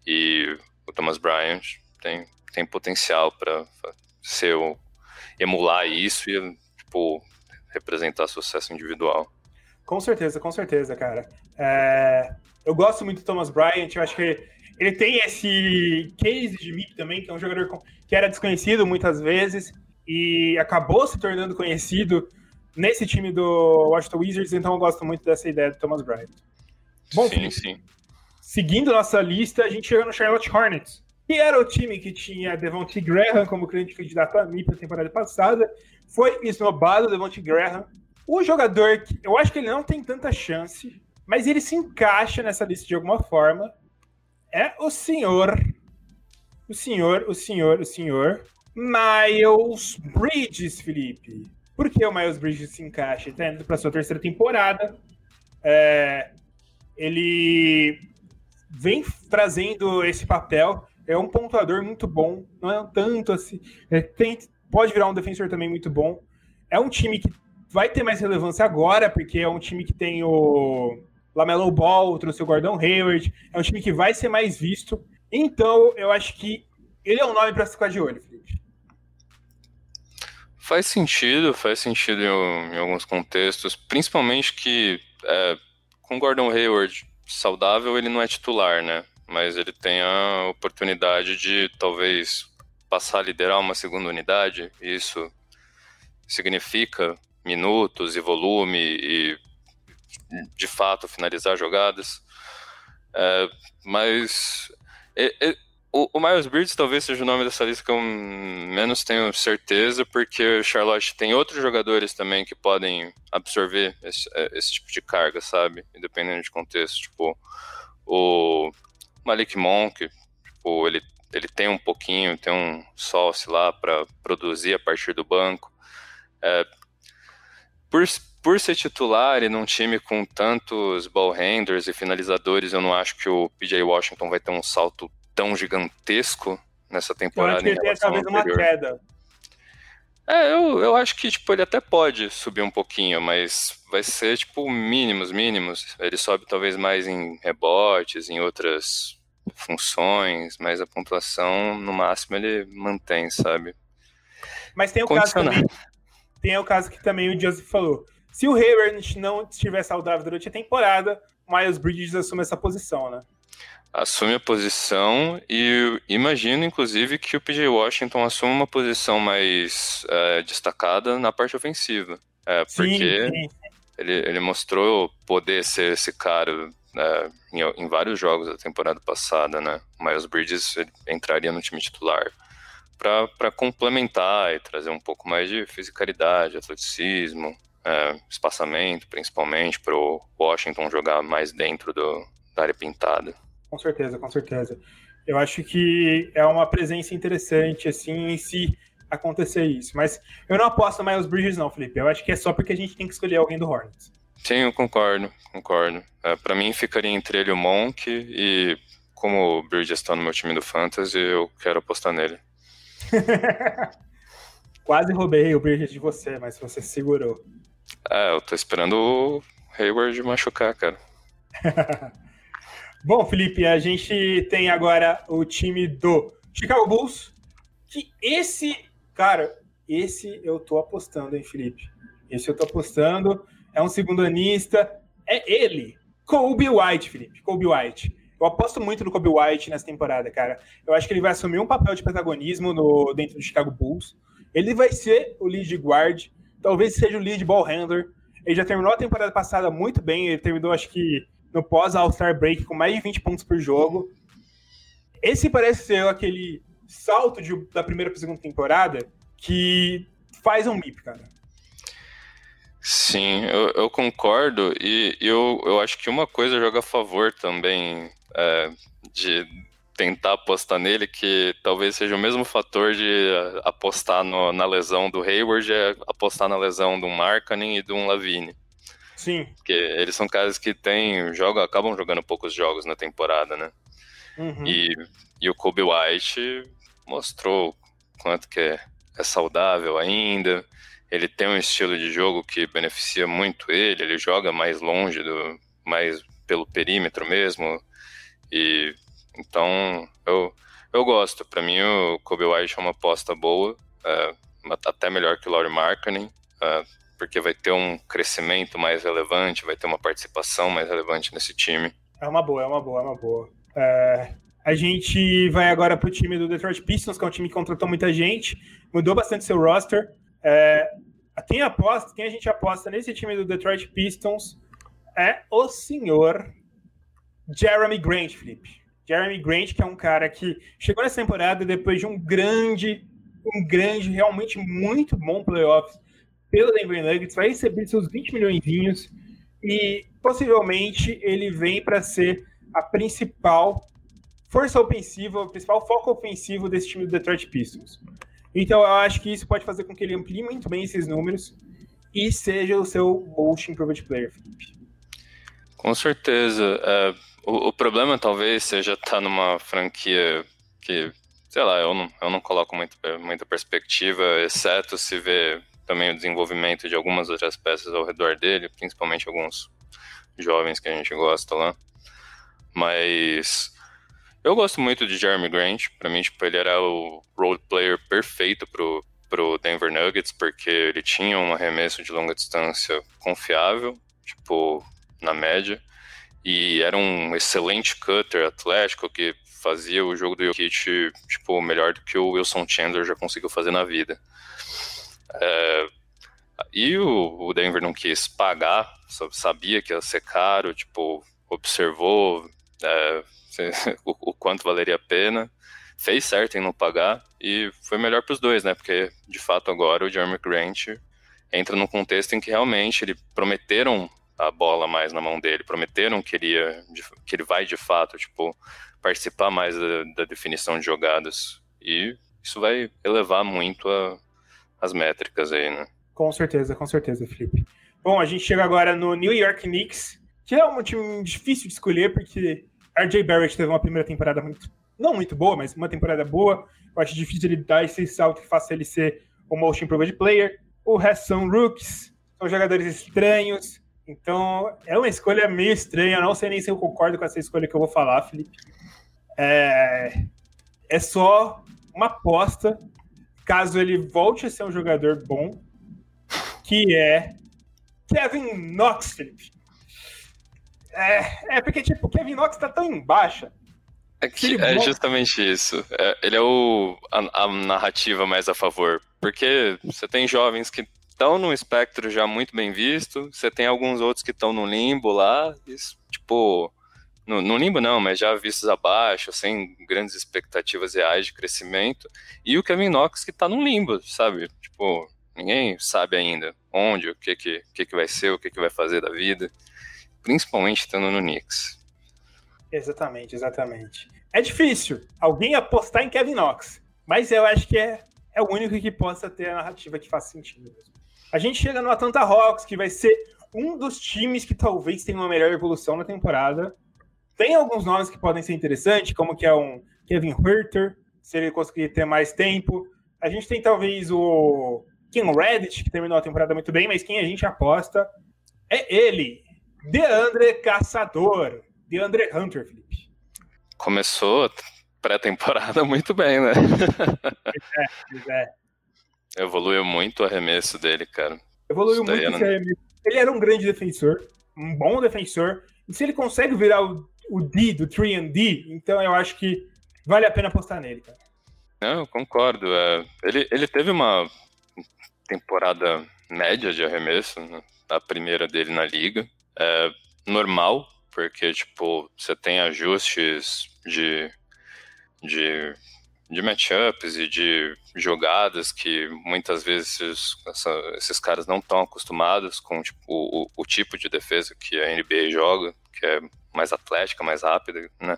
E o Thomas Bryant tem, tem potencial para ser o, emular isso e, tipo, representar sucesso individual. Com certeza, com certeza, cara. É, eu gosto muito do Thomas Bryant, eu acho que ele tem esse case de MIP também, que é um jogador que era desconhecido muitas vezes e acabou se tornando conhecido nesse time do Washington Wizards, então eu gosto muito dessa ideia do Thomas Bryant. Bom, sim, sim. seguindo nossa lista, a gente chega no Charlotte Hornets, que era o time que tinha Devontae Graham como cliente candidato a MIP na temporada passada, foi esnobado Devontae Graham. O jogador, que eu acho que ele não tem tanta chance, mas ele se encaixa nessa lista de alguma forma, é o senhor, o senhor, o senhor, o senhor Miles Bridges, Felipe. Por que o Miles Bridges se encaixa? Está indo para sua terceira temporada. É, ele vem trazendo esse papel. É um pontuador muito bom. Não é tanto assim. É, tem, pode virar um defensor também muito bom. É um time que vai ter mais relevância agora, porque é um time que tem o Lamelo Ball, trouxe o Gordon Hayward, é um time que vai ser mais visto. Então, eu acho que ele é um nome para ficar de olho, Felipe. Faz sentido, faz sentido em, em alguns contextos, principalmente que é, com Gordon Hayward saudável ele não é titular, né? Mas ele tem a oportunidade de talvez passar a liderar uma segunda unidade. Isso significa minutos e volume e de fato finalizar jogadas. É, mas é, é, o, o Miles Bridges talvez seja o nome dessa lista que eu menos tenho certeza, porque Charlotte tem outros jogadores também que podem absorver esse, é, esse tipo de carga, sabe? Independente de contexto. Tipo, o Malik Monk, tipo, ele, ele tem um pouquinho, tem um sauce lá para produzir a partir do banco. É, por, por ser titular e num time com tantos ball handlers e finalizadores, eu não acho que o PJ Washington vai ter um salto tão gigantesco nessa temporada. Eu acho que ele tem talvez uma queda. É, eu, eu acho que tipo, ele até pode subir um pouquinho, mas vai ser tipo mínimos, mínimos. Ele sobe talvez mais em rebotes, em outras funções, mas a pontuação no máximo ele mantém, sabe? Mas tem o caso também, tem o caso que também o Joseph falou. Se o Hayward não estiver saudável durante a temporada, o Miles Bridges assume essa posição, né? Assume a posição e imagino, inclusive, que o PJ Washington assuma uma posição mais é, destacada na parte ofensiva. É, porque sim, sim. Ele, ele mostrou poder ser esse cara é, em, em, vários jogos da temporada passada, né? O Miles Bridges entraria no time titular para complementar e trazer um pouco mais de fisicalidade, atleticismo, é, espaçamento, principalmente, para o Washington jogar mais dentro do, da área pintada. Com certeza, com certeza. Eu acho que é uma presença interessante, assim, se acontecer isso. Mas eu não aposto mais os Bridges, não, Felipe. Eu acho que é só porque a gente tem que escolher alguém do Hornets. Sim, eu concordo, concordo. É, para mim ficaria entre ele o Monk, e como o Bridges está no meu time do Fantasy, eu quero apostar nele. Quase roubei o Bridges de você, mas você segurou. É, eu tô esperando o Hayward machucar, cara. Bom, Felipe, a gente tem agora o time do Chicago Bulls, que esse, cara, esse eu tô apostando, hein, Felipe? Esse eu tô apostando, é um segundo anista, é ele, Kobe White, Felipe, Kobe White. Eu aposto muito no Kobe White nessa temporada, cara. Eu acho que ele vai assumir um papel de protagonismo no, dentro do Chicago Bulls. Ele vai ser o lead guard, talvez seja o lead ball handler. Ele já terminou a temporada passada muito bem, ele terminou, acho que, no pós-All-Star Break com mais de 20 pontos por jogo. Esse parece ser aquele salto de, da primeira para a segunda temporada que faz um MIP, cara. Sim, eu, eu concordo e eu, eu acho que uma coisa joga a favor também é, de tentar apostar nele, que talvez seja o mesmo fator de eh, apostar no, na lesão do Hayward, é apostar na lesão do Markkanen e do Lavine. Sim. Porque eles são caras que têm, jogam, acabam jogando poucos jogos na temporada, né? Uhum. E, e o Kobe White mostrou quanto que é, é saudável ainda. Ele tem um estilo de jogo que beneficia muito ele, ele joga mais longe do mais pelo perímetro mesmo. E então, eu, eu gosto. Para mim, o Kobe White é uma aposta boa, é, até melhor que o Laurie Markkinen, é, porque vai ter um crescimento mais relevante, vai ter uma participação mais relevante nesse time. É uma boa, é uma boa, é uma boa. É, a gente vai agora para o time do Detroit Pistons, que é um time que contratou muita gente, mudou bastante seu roster. É, quem aposta, quem a gente aposta nesse time do Detroit Pistons é o senhor Jeremy Grant, Felipe. Jeremy Grant, que é um cara que chegou nessa temporada depois de um grande, um grande, realmente muito bom playoffs pelo Denver Nuggets, vai receber seus 20 milhões e possivelmente ele vem para ser a principal força ofensiva, o principal foco ofensivo desse time do Detroit Pistons. Então eu acho que isso pode fazer com que ele amplie muito bem esses números e seja o seu most improved player, Felipe. Com certeza. É, o, o, problema talvez seja estar tá numa franquia que, sei lá, eu não, eu não coloco muito, muita perspectiva, exceto se ver também o desenvolvimento de algumas outras peças ao redor dele, principalmente alguns jovens que a gente gosta lá. Mas eu gosto muito de Jeremy Grant. Para mim, tipo, ele era o role player perfeito pro, pro Denver Nuggets, porque ele tinha um arremesso de longa distância confiável, tipo, na média e era um excelente cutter atlético que fazia o jogo do Jokic tipo, melhor do que o Wilson Chandler já conseguiu fazer na vida. É, e o, Denver não quis pagar, sabia que ia ser caro, tipo, observou é, o, o, quanto valeria a pena, fez certo em não pagar e foi melhor para os dois, né? Porque de fato agora o Jeremy Grant entra num contexto em que realmente ele prometeram a bola mais na mão dele, prometeram que ele, ia, que ele vai de fato, tipo, participar mais da, da definição de jogadas. E isso vai elevar muito a, as métricas aí, né? Com certeza, com certeza, Felipe. Bom, a gente chega agora no New York Knicks, que é um time difícil de escolher, porque RJ Barrett teve uma primeira temporada muito, não muito boa, mas uma temporada boa. Eu acho difícil ele dar esse salto que faça ele ser o most improved player. O resto são rookies, são jogadores estranhos, então, é uma escolha meio estranha. Eu não sei nem se eu concordo com essa escolha que eu vou falar, Felipe. É, é só uma aposta, caso ele volte a ser um jogador bom, que é Kevin Knox, Felipe. É, é porque, tipo, Kevin Knox tá tão em baixa. É, que, é justamente isso. É, ele é o, a, a narrativa mais a favor. Porque você tem jovens que estão num espectro já muito bem visto. Você tem alguns outros que estão no limbo lá, tipo, no, no, limbo não, mas já vistos abaixo, sem grandes expectativas reais de crescimento. E o Kevin Knox que está no limbo, sabe? Tipo, ninguém sabe ainda onde, o que que, que, que vai ser, o que que vai fazer da vida, principalmente estando no Knicks. Exatamente, exatamente. É difícil alguém apostar em Kevin Knox, mas eu acho que é, é o único que possa ter a narrativa que faz sentido mesmo. A gente chega no Atlanta Hawks, que vai ser um dos times que talvez tenha uma melhor evolução na temporada. Tem alguns nomes que podem ser interessantes, como que é um Kevin Herter, se ele conseguir ter mais tempo. A gente tem talvez o Kim Reddit, que terminou a temporada muito bem, mas quem a gente aposta é ele, DeAndre Caçador, DeAndre Hunter, Felipe. Começou pré-temporada muito bem, né? Pois é, pois é. Evoluiu muito o arremesso dele, cara. Evoluiu muito esse arremesso. Ele era um grande defensor, um bom defensor. E se ele consegue virar o, o D do 3D, então eu acho que vale a pena apostar nele, cara. Não, eu concordo. É, ele, ele teve uma temporada média de arremesso, né, a primeira dele na liga. É normal, porque, tipo, você tem ajustes de, de de matchups e de jogadas que muitas vezes essa, esses caras não estão acostumados com tipo, o, o, tipo de defesa que a NBA joga, que é mais atlética, mais rápida, né?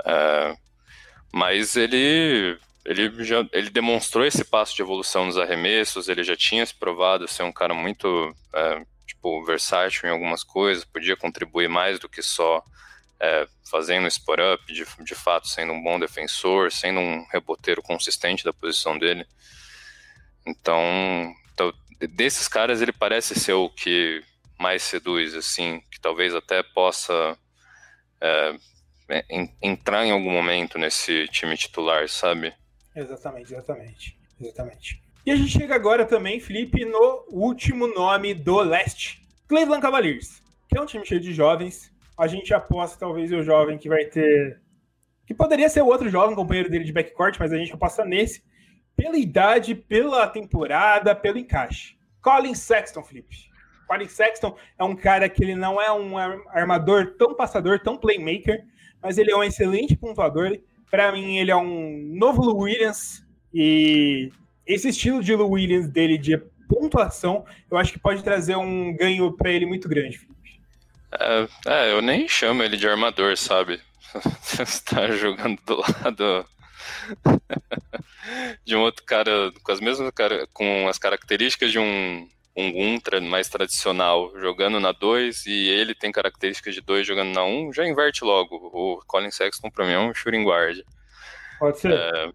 Uh, mas ele ele já ele demonstrou esse passo de evolução nos arremessos, ele já tinha se provado ser um cara muito é, tipo versátil em algumas coisas, podia contribuir mais do que só é, fazendo spot up, de, de fato sendo um bom defensor, sendo um reboteiro consistente da posição dele. Então, então, desses caras ele parece ser o que mais seduz, assim, que talvez até possa é, entrar em algum momento nesse time titular, sabe? Exatamente, exatamente, exatamente. E a gente chega agora também, Felipe, no último nome do leste, Cleveland Cavaliers, que é um time cheio de jovens. A gente aposta talvez o jovem que vai ter, que poderia ser o outro jovem companheiro dele de backcourt, mas a gente aposta nesse pela idade, pela temporada, pelo encaixe. Colin Sexton, Felipe. Colin Sexton é um cara que ele não é um armador tão passador, tão playmaker, mas ele é um excelente pontuador para mim, ele é um novo Williams e esse estilo de Lou Williams dele de pontuação, eu acho que pode trazer um ganho para ele muito grande, Felipe. É, é, eu nem chamo ele de armador, sabe? Você está jogando do lado de um outro cara com as mesmas com as características de um um 1 mais tradicional jogando na 2 e ele tem características de 2 jogando na 1, um, já inverte logo. O Colin Sexton para mim é um shooting guard. Pode ser. É,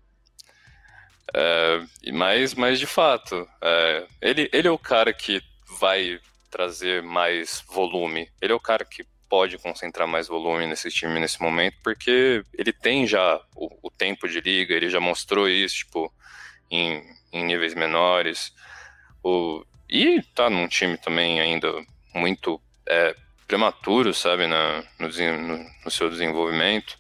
é, mas, mas de fato, é, ele, ele é o cara que vai trazer mais volume. Ele é o cara que pode concentrar mais volume nesse time nesse momento, porque ele tem já o, o tempo de liga, ele já mostrou isso, tipo, em, em níveis menores. O, e tá num time também ainda muito é, prematuro, sabe, na, no, no, no seu desenvolvimento.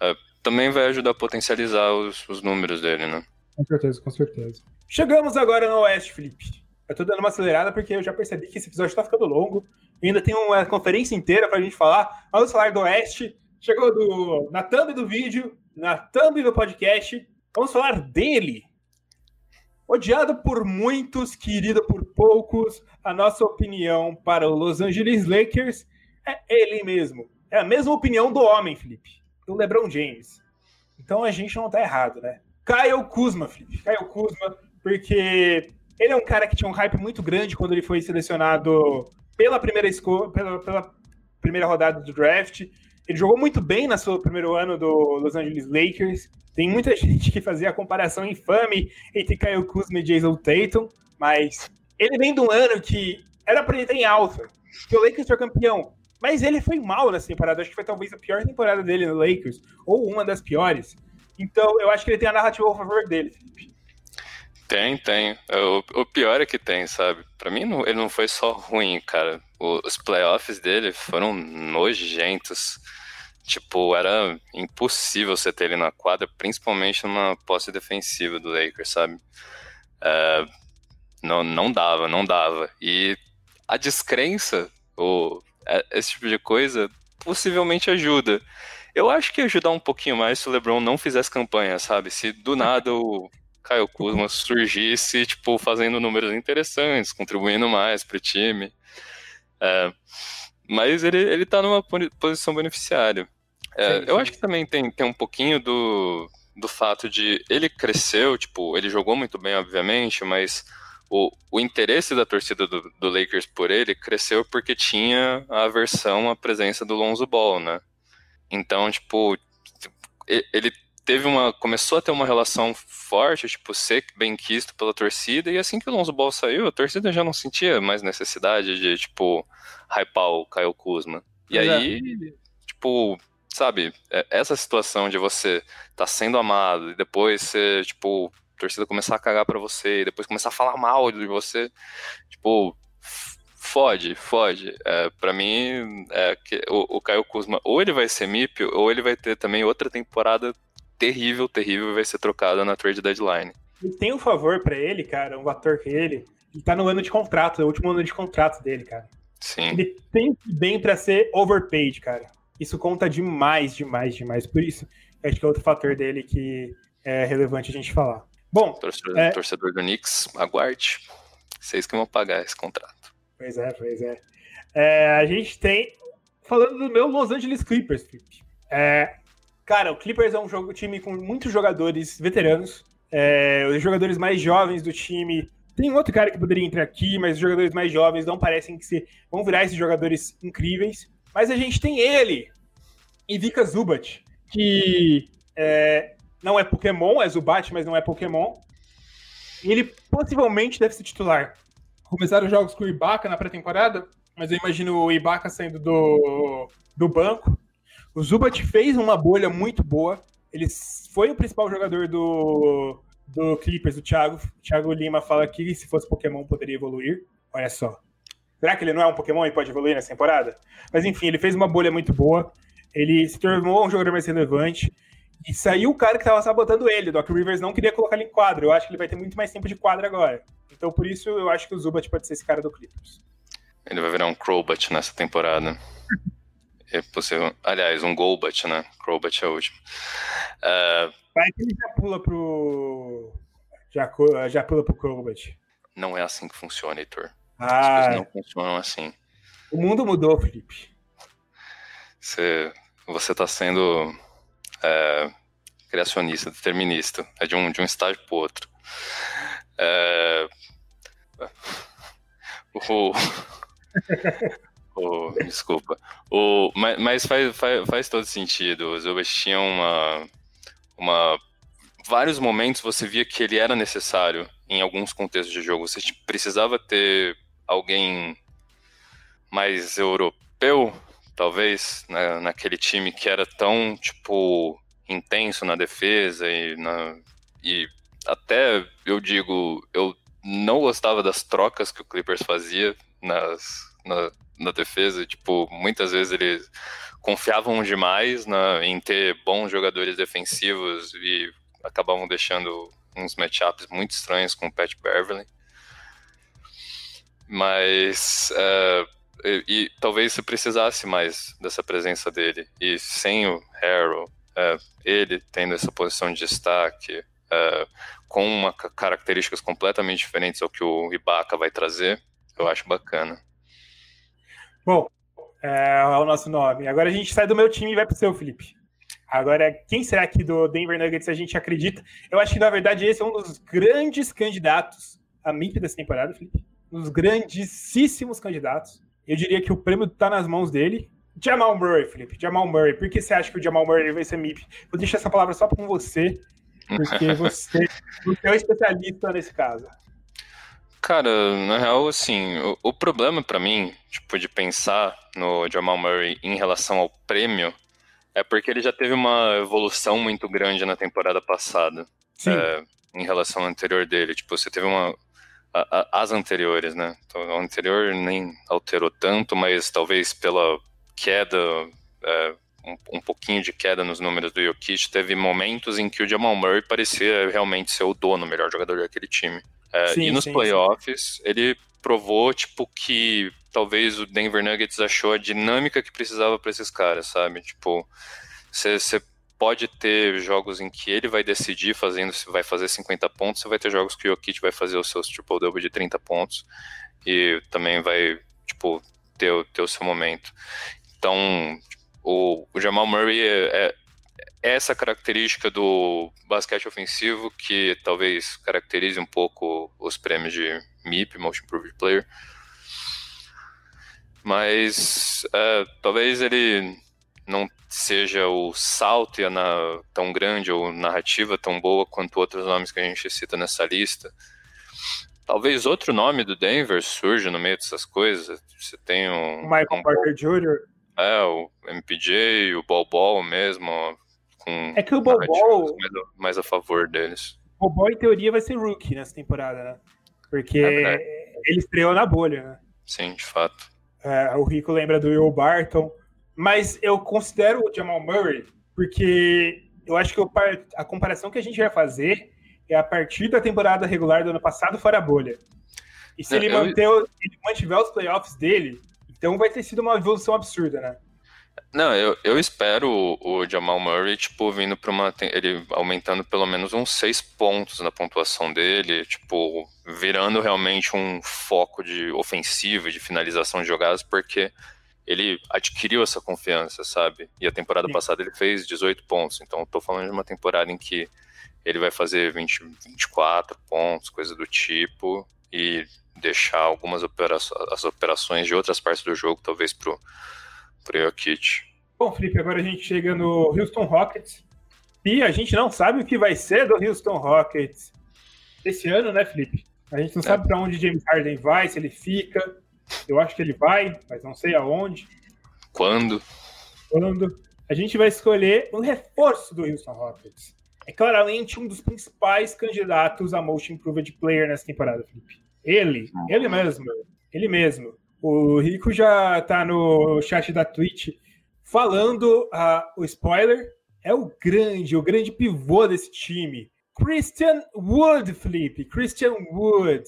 É, também vai ajudar a potencializar os, os números dele, né? Com certeza, com certeza. Chegamos agora no Oeste, Felipe. Eu tô dando uma acelerada porque eu já percebi que esse episódio tá ficando longo. E ainda tem uma conferência inteira pra gente falar. Vamos falar do Oeste. Chegou do, na thumb do vídeo, na thumb do podcast. Vamos falar dele, Odiado por muitos, querido por poucos, a nossa opinião para o Los Angeles Lakers é ele mesmo. É a mesma opinião do homem, Felipe, do LeBron James. Então a gente não tá errado, né? Kyle Kuzma, Felipe. Kyle Kuzma, porque ele é um cara que tinha um hype muito grande quando ele foi selecionado pela primeira escolha, pela, pela primeira rodada do draft. Ele jogou muito bem no seu primeiro ano do Los Angeles Lakers. Tem muita gente que fazia a comparação infame entre Kyle Kuzma e Jason Tatum, mas ele vem de um ano que era para ele ter em alta, que o Lakers foi campeão, mas ele foi mal nessa temporada. Acho que foi talvez a pior temporada dele no Lakers, ou uma das piores. Então, eu acho que ele tem a narrativa a favor dele, Felipe. Tem, tem. O, o, pior é que tem, sabe? Para mim, não, ele não foi só ruim, cara. os playoffs dele foram nojentos. Tipo, era impossível você ter ele na quadra, principalmente numa posse defensiva do Lakers, sabe? É, não, não dava, não dava. E a descrença, ou é, esse tipo de coisa, possivelmente ajuda. Eu acho que ia ajudar um pouquinho mais se o LeBron não fizesse campanha, sabe? Se do nada o Caio Kuzma surgisse, tipo, fazendo números interessantes, contribuindo mais para o time. É, mas ele, ele tá numa posição beneficiária. É, sim, sim. Eu acho que também tem, tem um pouquinho do, do fato de ele cresceu, tipo, ele jogou muito bem, obviamente, mas o, o interesse da torcida do, do Lakers por ele cresceu porque tinha a aversão à presença do Lonzo Ball, né? Então, tipo, ele teve uma. começou a ter uma relação forte, tipo, ser bem quisto pela torcida, e assim que o Lonzo Ball saiu, a torcida já não sentia mais necessidade de, tipo, hypar o Kyle Kuzma. E Exato. aí, tipo, sabe, é, essa situação de você tá sendo amado e depois você, tipo, a torcida começar a cagar pra você e depois começar a falar mal de você, tipo, fode, fode. É, para mim, é que o, o Caio Kuzma, ou ele vai ser MIP, ou ele vai ter também outra temporada terrível, terrível, e vai ser trocada na trade deadline. E tem um favor para ele, cara, um ator que ele, ele tá no ano de contrato, é o último ano de contrato dele, cara. Sim. Ele tem bem para ser overpaid, cara. Isso conta demais, demais, demais. Por isso, acho que é outro fator dele que é relevante a gente falar. Bom, torcedor, é... torcedor do Knicks, aguarde. Vocês que vão pagar esse contrato. Pois é, pois é. é a gente tem. Falando do meu Los Angeles Clippers, Felipe. É, cara, o Clippers é um jogo, time com muitos jogadores veteranos. É, os jogadores mais jovens do time. Tem outro cara que poderia entrar aqui, mas os jogadores mais jovens não parecem que se, vão virar esses jogadores incríveis. Mas a gente tem ele, Ivica Zubat, que é, não é Pokémon, é Zubat, mas não é Pokémon. E ele possivelmente deve ser titular. Começaram os jogos com o Ibaka na pré-temporada, mas eu imagino o Ibaka saindo do, do banco. O Zubat fez uma bolha muito boa. Ele foi o principal jogador do, do Clippers, o Thiago. O Thiago Lima fala que se fosse Pokémon poderia evoluir. Olha só. Será que ele não é um Pokémon e pode evoluir nessa temporada? Mas enfim, ele fez uma bolha muito boa. Ele se tornou um jogador mais relevante. E saiu o cara que estava sabotando ele. O Doc Rivers não queria colocar ele em quadro. Eu acho que ele vai ter muito mais tempo de quadro agora. Então, por isso, eu acho que o Zubat pode ser esse cara do Clippers. Ele vai virar um Crobat nessa temporada. é possível. Aliás, um Golbat, né? Crobat é o último. Uh... Vai que ele já pula pro. Já, já pula pro Crobat. Não é assim que funciona, Heitor. Ah, As coisas não funcionam assim. O mundo mudou, Felipe. Você, você tá sendo é, criacionista, determinista. É de um, de um estágio para outro. É, o, o, desculpa. O, mas mas faz, faz, faz todo sentido. O Zubas tinha uma, uma. Vários momentos você via que ele era necessário em alguns contextos de jogo. Você precisava ter alguém mais europeu talvez, né, naquele time que era tão, tipo, intenso na defesa e, na, e até, eu digo, eu não gostava das trocas que o Clippers fazia nas, na, na defesa, tipo, muitas vezes eles confiavam demais na, em ter bons jogadores defensivos e acabavam deixando uns matchups muito estranhos com o Pat Beverly. Mas uh, e, e, talvez se precisasse mais dessa presença dele. E sem o Harrow, é, ele tendo essa posição de destaque, é, com uma, características completamente diferentes ao que o Ibaka vai trazer, eu acho bacana. Bom, é, é o nosso nome. Agora a gente sai do meu time e vai pro seu, Felipe. Agora, quem será que do Denver Nuggets a gente acredita? Eu acho que, na verdade, esse é um dos grandes candidatos a MIP dessa temporada, Felipe. Um dos grandíssimos candidatos. Eu diria que o prêmio está nas mãos dele. Jamal Murray, Felipe. Jamal Murray. Por que você acha que o Jamal Murray vai ser MIP? Vou deixar essa palavra só com você, porque você, você é o especialista nesse caso. Cara, na real, assim, o, o problema para mim, tipo, de pensar no Jamal Murray em relação ao prêmio, é porque ele já teve uma evolução muito grande na temporada passada. É, em relação ao anterior dele. Tipo, você teve uma, as anteriores, né? Então, a anterior nem alterou tanto, mas talvez pela queda, é, um, um, pouquinho de queda nos números do Jokic, teve momentos em que o Jamal Murray parecia realmente ser o dono, o melhor jogador daquele time. É, sim, e nos sim, playoffs, sim. ele provou, tipo, que talvez o Denver Nuggets achou a dinâmica que precisava para esses caras, sabe? Tipo, você pode ter jogos em que ele vai decidir fazendo se vai fazer 50 pontos, você vai ter jogos que o Jokic vai fazer os seus triple-double de 30 pontos e também vai, tipo, ter, ter o seu momento. Então, o, o Jamal Murray é, é, é essa característica do basquete ofensivo que talvez caracterize um pouco os prêmios de MIP, Most Improved Player. Mas é, talvez ele não seja o salto e a na, tão grande ou narrativa tão boa quanto outros nomes que a gente cita nessa lista. Talvez outro nome do Denver surja no meio dessas coisas. Você tem um. Michael um, Parker Jr. É, o MPJ, o Ball mesmo. Com é que o Ball. Mais, mais a favor deles. O Ball, em teoria, vai ser rookie nessa temporada, né? Porque é ele estreou na bolha, né? Sim, de fato. É, o Rico lembra do Will Barton. Mas eu considero o Jamal Murray porque eu acho que a comparação que a gente vai fazer é a partir da temporada regular do ano passado fora a bolha. E se é, ele, manter, ele mantiver os playoffs dele, então vai ter sido uma evolução absurda, né? Não, eu, eu espero o, o Jamal Murray, tipo, vindo para uma. Ele aumentando pelo menos uns seis pontos na pontuação dele, tipo, virando realmente um foco de ofensiva, de finalização de jogadas, porque ele adquiriu essa confiança, sabe? E a temporada Sim. passada ele fez 18 pontos, então estou falando de uma temporada em que ele vai fazer 20, 24 pontos, coisa do tipo, e deixar algumas operações, as operações de outras partes do jogo, talvez pro pro Jokic. Bom, Felipe, agora a gente chega no Houston Rockets. E a gente não sabe o que vai ser do Houston Rockets esse ano, né, Felipe? A gente não é. sabe para onde James Harden vai, se ele fica. Eu acho que ele vai, mas não sei aonde. Quando? Quando. A gente vai escolher um reforço do Houston Rockets. É claramente um dos principais candidatos a Most Improved Player nessa temporada, Felipe. Ele, ele mesmo, ele mesmo. O Rico já tá no chat da Twitch falando uh, o spoiler. É o grande, o grande pivô desse time. Christian Wood, Felipe. Christian Wood.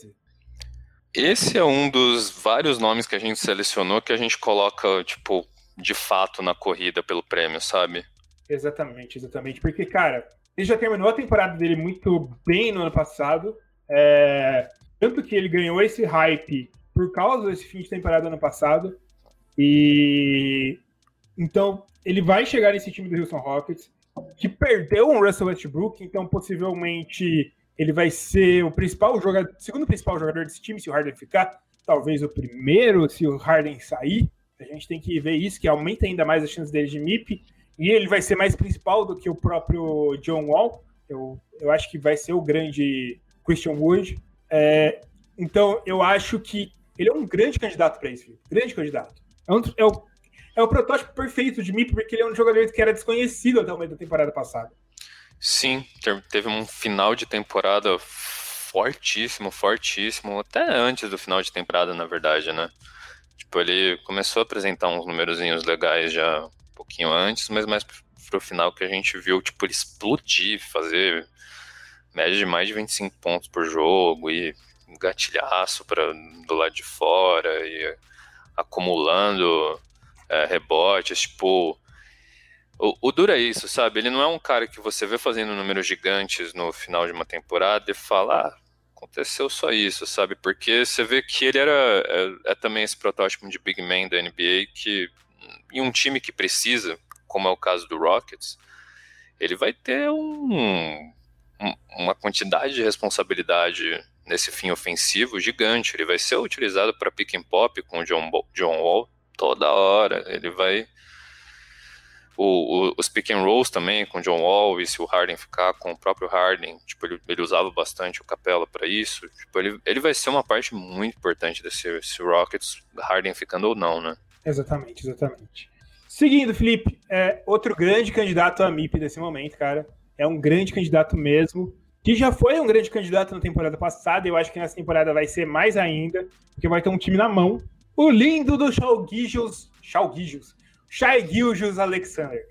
Esse é um dos vários nomes que a gente selecionou que a gente coloca, tipo, de fato na corrida pelo prêmio, sabe? Exatamente, exatamente. Porque, cara, ele já terminou a temporada dele muito bem no ano passado. É... Tanto que ele ganhou esse hype por causa desse fim de temporada ano passado. E então ele vai chegar nesse time do Houston Rockets, que perdeu um Russell Westbrook, então possivelmente ele vai ser o principal jogador, segundo principal jogador desse time se o Harden ficar, talvez o primeiro se o Harden sair. A gente tem que ver isso, que aumenta ainda mais as chances dele de MIP. E ele vai ser mais principal do que o próprio John Wall. Eu, eu acho que vai ser o grande Christian Wood. É, então eu acho que ele é um grande candidato para isso, grande candidato. É, um, é, o, é o protótipo perfeito de mim, porque ele é um jogador que era desconhecido até o meio da temporada passada. Sim, teve um final de temporada fortíssimo, fortíssimo, até antes do final de temporada, na verdade, né? Tipo, ele começou a apresentar uns numerozinhos legais já um pouquinho antes, mas mais pro final que a gente viu, tipo, ele explodir, fazer média de mais de 25 pontos por jogo e gatilhaço para do lado de fora e acumulando é, rebotes, tipo. O, o duro é isso, sabe? Ele não é um cara que você vê fazendo números gigantes no final de uma temporada e fala, ah, aconteceu só isso, sabe? Porque você vê que ele era é, é, também esse protótipo de big man da NBA que em um time que precisa, como é o caso do Rockets, ele vai ter um, um, uma quantidade de responsabilidade nesse fim ofensivo gigante. Ele vai ser utilizado para pick and pop com o John, John Wall toda hora. Ele vai. O, o, os pick and rolls também com John Wall e se o Harden ficar com o próprio Harden, tipo, ele, ele usava bastante o Capela para isso. Tipo, ele, ele vai ser uma parte muito importante desse, desse Rockets, Harden ficando ou não, né? Exatamente, exatamente. Seguindo, Felipe, é outro grande candidato a MIP nesse momento, cara. É um grande candidato mesmo que já foi um grande candidato na temporada passada, eu acho que nessa temporada vai ser mais ainda, porque vai ter um time na mão. O lindo do Chalgijos, Chalgijos, Shai Gilgis Alexander.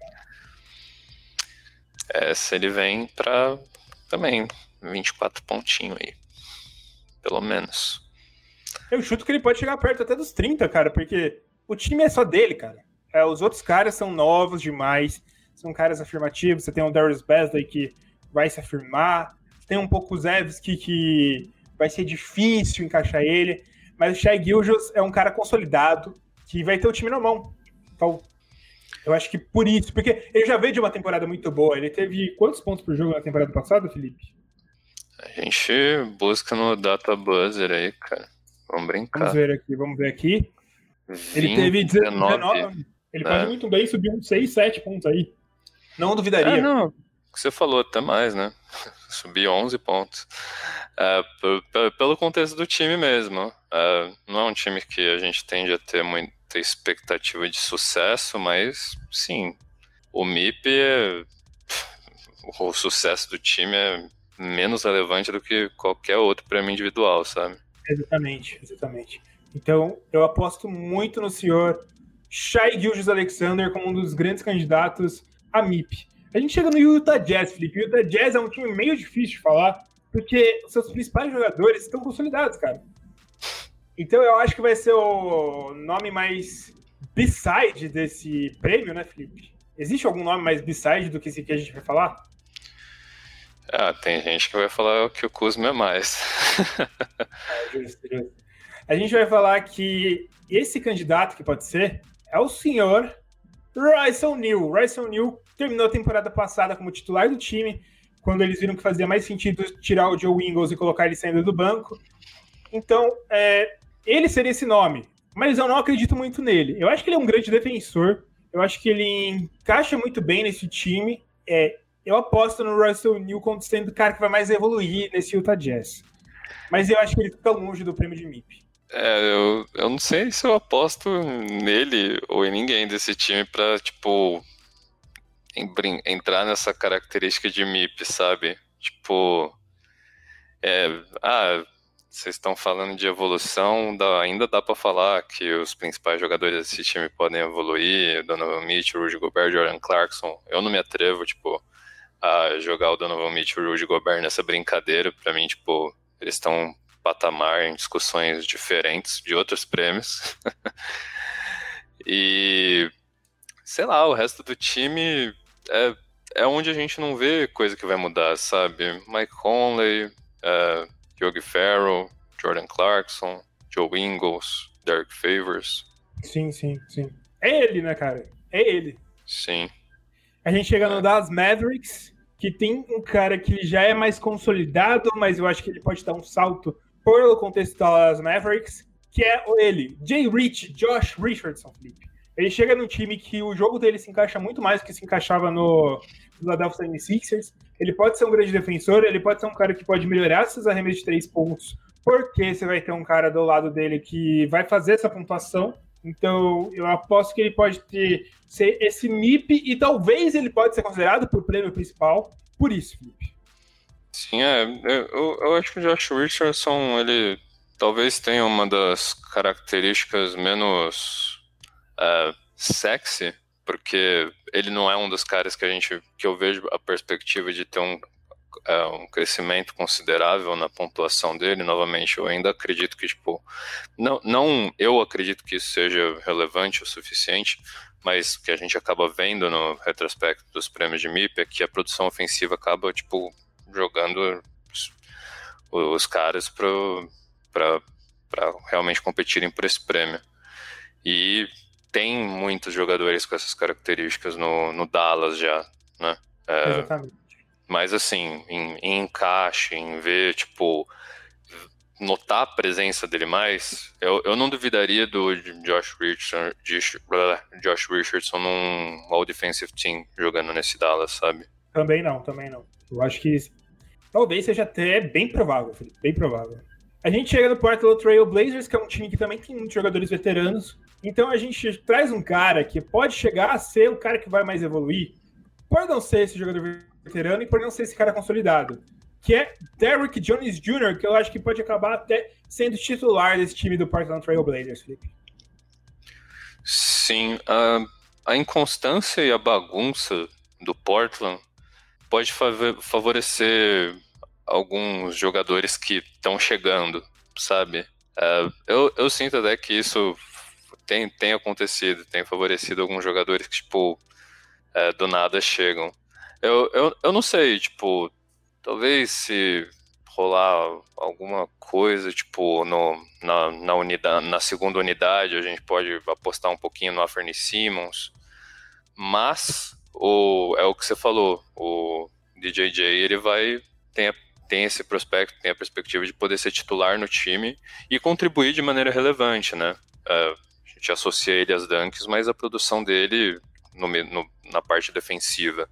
É, se ele vem para também 24 pontinhos aí, pelo menos. Eu chuto que ele pode chegar perto até dos 30, cara, porque o time é só dele, cara. É, os outros caras são novos demais, são caras afirmativos. Você tem o Darius Besley que vai se afirmar, tem um pouco o Zevski, que vai ser difícil encaixar ele. Mas o Shai Gilgis é um cara consolidado, que vai ter o time na mão. Então, eu acho que por isso, porque ele já veio de uma temporada muito boa. Ele teve quantos pontos por jogo na temporada passada, Felipe? A gente busca no Data Buzzer aí, cara. Vamos brincar. Vamos ver aqui, vamos ver aqui. 20, ele teve 19. 19 ele é. pode muito bem subir uns 6, 7 pontos aí. Não duvidaria. É, não. O que você falou até mais, né? subir 11 pontos. É, pelo contexto do time mesmo. É, não é um time que a gente tende a ter muita expectativa de sucesso, mas sim, o MIP é, o sucesso do time é menos relevante do que qualquer outro prêmio individual, sabe? Exatamente, exatamente. Então, eu aposto muito no senhor Shai Gilgis Alexander como um dos grandes candidatos a MIP. A gente chega no Utah Jazz, Felipe. O Utah Jazz é um time meio difícil de falar, porque seus principais jogadores estão consolidados, cara. Então eu acho que vai ser o nome mais beside desse prêmio, né, Felipe? Existe algum nome mais beside do que esse que a gente vai falar? Ah, tem gente que vai falar que o Kuzma é mais. é, justo, justo. A gente vai falar que esse candidato que pode ser é o senhor Royce O'Neal. Royce O'Neal terminou a temporada passada como titular do time, quando eles viram que fazia mais sentido tirar o Joe Ingles e colocar ele saindo do banco. Então, é, ele seria esse nome, mas eu não acredito muito nele. Eu acho que ele é um grande defensor, eu acho que ele encaixa muito bem nesse time. É, eu aposto no Russell New como sendo o cara que vai mais evoluir nesse Utah Jazz. Mas eu acho que ele fica longe do prêmio de MIP. É, eu, eu não sei se eu aposto nele ou em ninguém desse time pra, tipo, entrar nessa característica de MIP, sabe? Tipo, é, ah, vocês estão falando de evolução, dá, ainda dá para falar que os principais jogadores desse time podem evoluir, Donovan Mitchell, Rudy Gobert, Jordan Clarkson. Eu não me atrevo, tipo, a jogar o Donovan Mitchell e o Rudy Gobert nessa brincadeira. Para mim, tipo, eles estão patamar em discussões diferentes de outros prêmios. e sei lá, o resto do time é, é onde a gente não vê coisa que vai mudar, sabe? Mike Conley, uh, Yogi Farrell, Jordan Clarkson, Joe Ingles, Derek Favors. Sim, sim, sim. É ele, né, cara? É ele. Sim. A gente chega no Dallas Mavericks, que tem um cara que já é mais consolidado, mas eu acho que ele pode dar um salto pelo contexto das Mavericks, que é ele, Jay Rich, Josh Richardson, Felipe. Ele chega num time que o jogo dele se encaixa muito mais do que se encaixava no Philadelphia 76ers. Ele pode ser um grande defensor, ele pode ser um cara que pode melhorar seus arremessos de três pontos, porque você vai ter um cara do lado dele que vai fazer essa pontuação. Então, eu aposto que ele pode ter ser esse MIP e talvez ele pode ser considerado por prêmio principal. Por isso, Felipe. Sim, é. Eu, eu acho que o Josh Richardson, ele talvez tenha uma das características menos uh, sexy, porque ele não é um dos caras que a gente que eu vejo a perspectiva de ter um, uh, um crescimento considerável na pontuação dele. Novamente, eu ainda acredito que tipo não, não eu acredito que isso seja relevante o suficiente, mas que a gente acaba vendo no retrospecto dos prêmios de MIP é que a produção ofensiva acaba tipo jogando os, os caras para realmente competirem por esse prêmio. E tem muitos jogadores com essas características no, no Dallas já, né? É, Exatamente. Mas assim, em, em, encaixe, em ver, tipo, notar a presença dele mais, eu, eu não duvidaria do Josh Richardson, Josh Richardson num All Defensive Team jogando nesse Dallas, sabe? Também não, também não. Eu acho que talvez seja até bem provável, Felipe, bem provável. A gente chega no Portland Trail Blazers, que é um time que também tem muitos jogadores veteranos, então a gente traz um cara que pode chegar a ser o cara que vai mais evoluir. Pode não ser esse jogador veterano e pode não ser esse cara consolidado. Que é Derrick Jones Jr., que eu acho que pode acabar até sendo titular desse time do Portland Trail Blazers, Felipe. Sim, a, a inconstância e a bagunça do Portland pode favorecer alguns jogadores que estão chegando, sabe? Uh, eu, eu sinto até que isso tem, tem acontecido, tem favorecido alguns jogadores que, tipo, é, do nada chegam. Eu, eu, eu não sei, tipo, talvez se rolar alguma coisa, tipo, no, na, na, unidade, na segunda unidade, a gente pode apostar um pouquinho no Aferney Simmons, mas o, é o que você falou, o DJJ, ele vai, tem, tem esse prospecto, tem a perspectiva de poder ser titular no time e contribuir de maneira relevante, né? Uh, gente associa ele às dunks, mas a produção dele no, no, na parte defensiva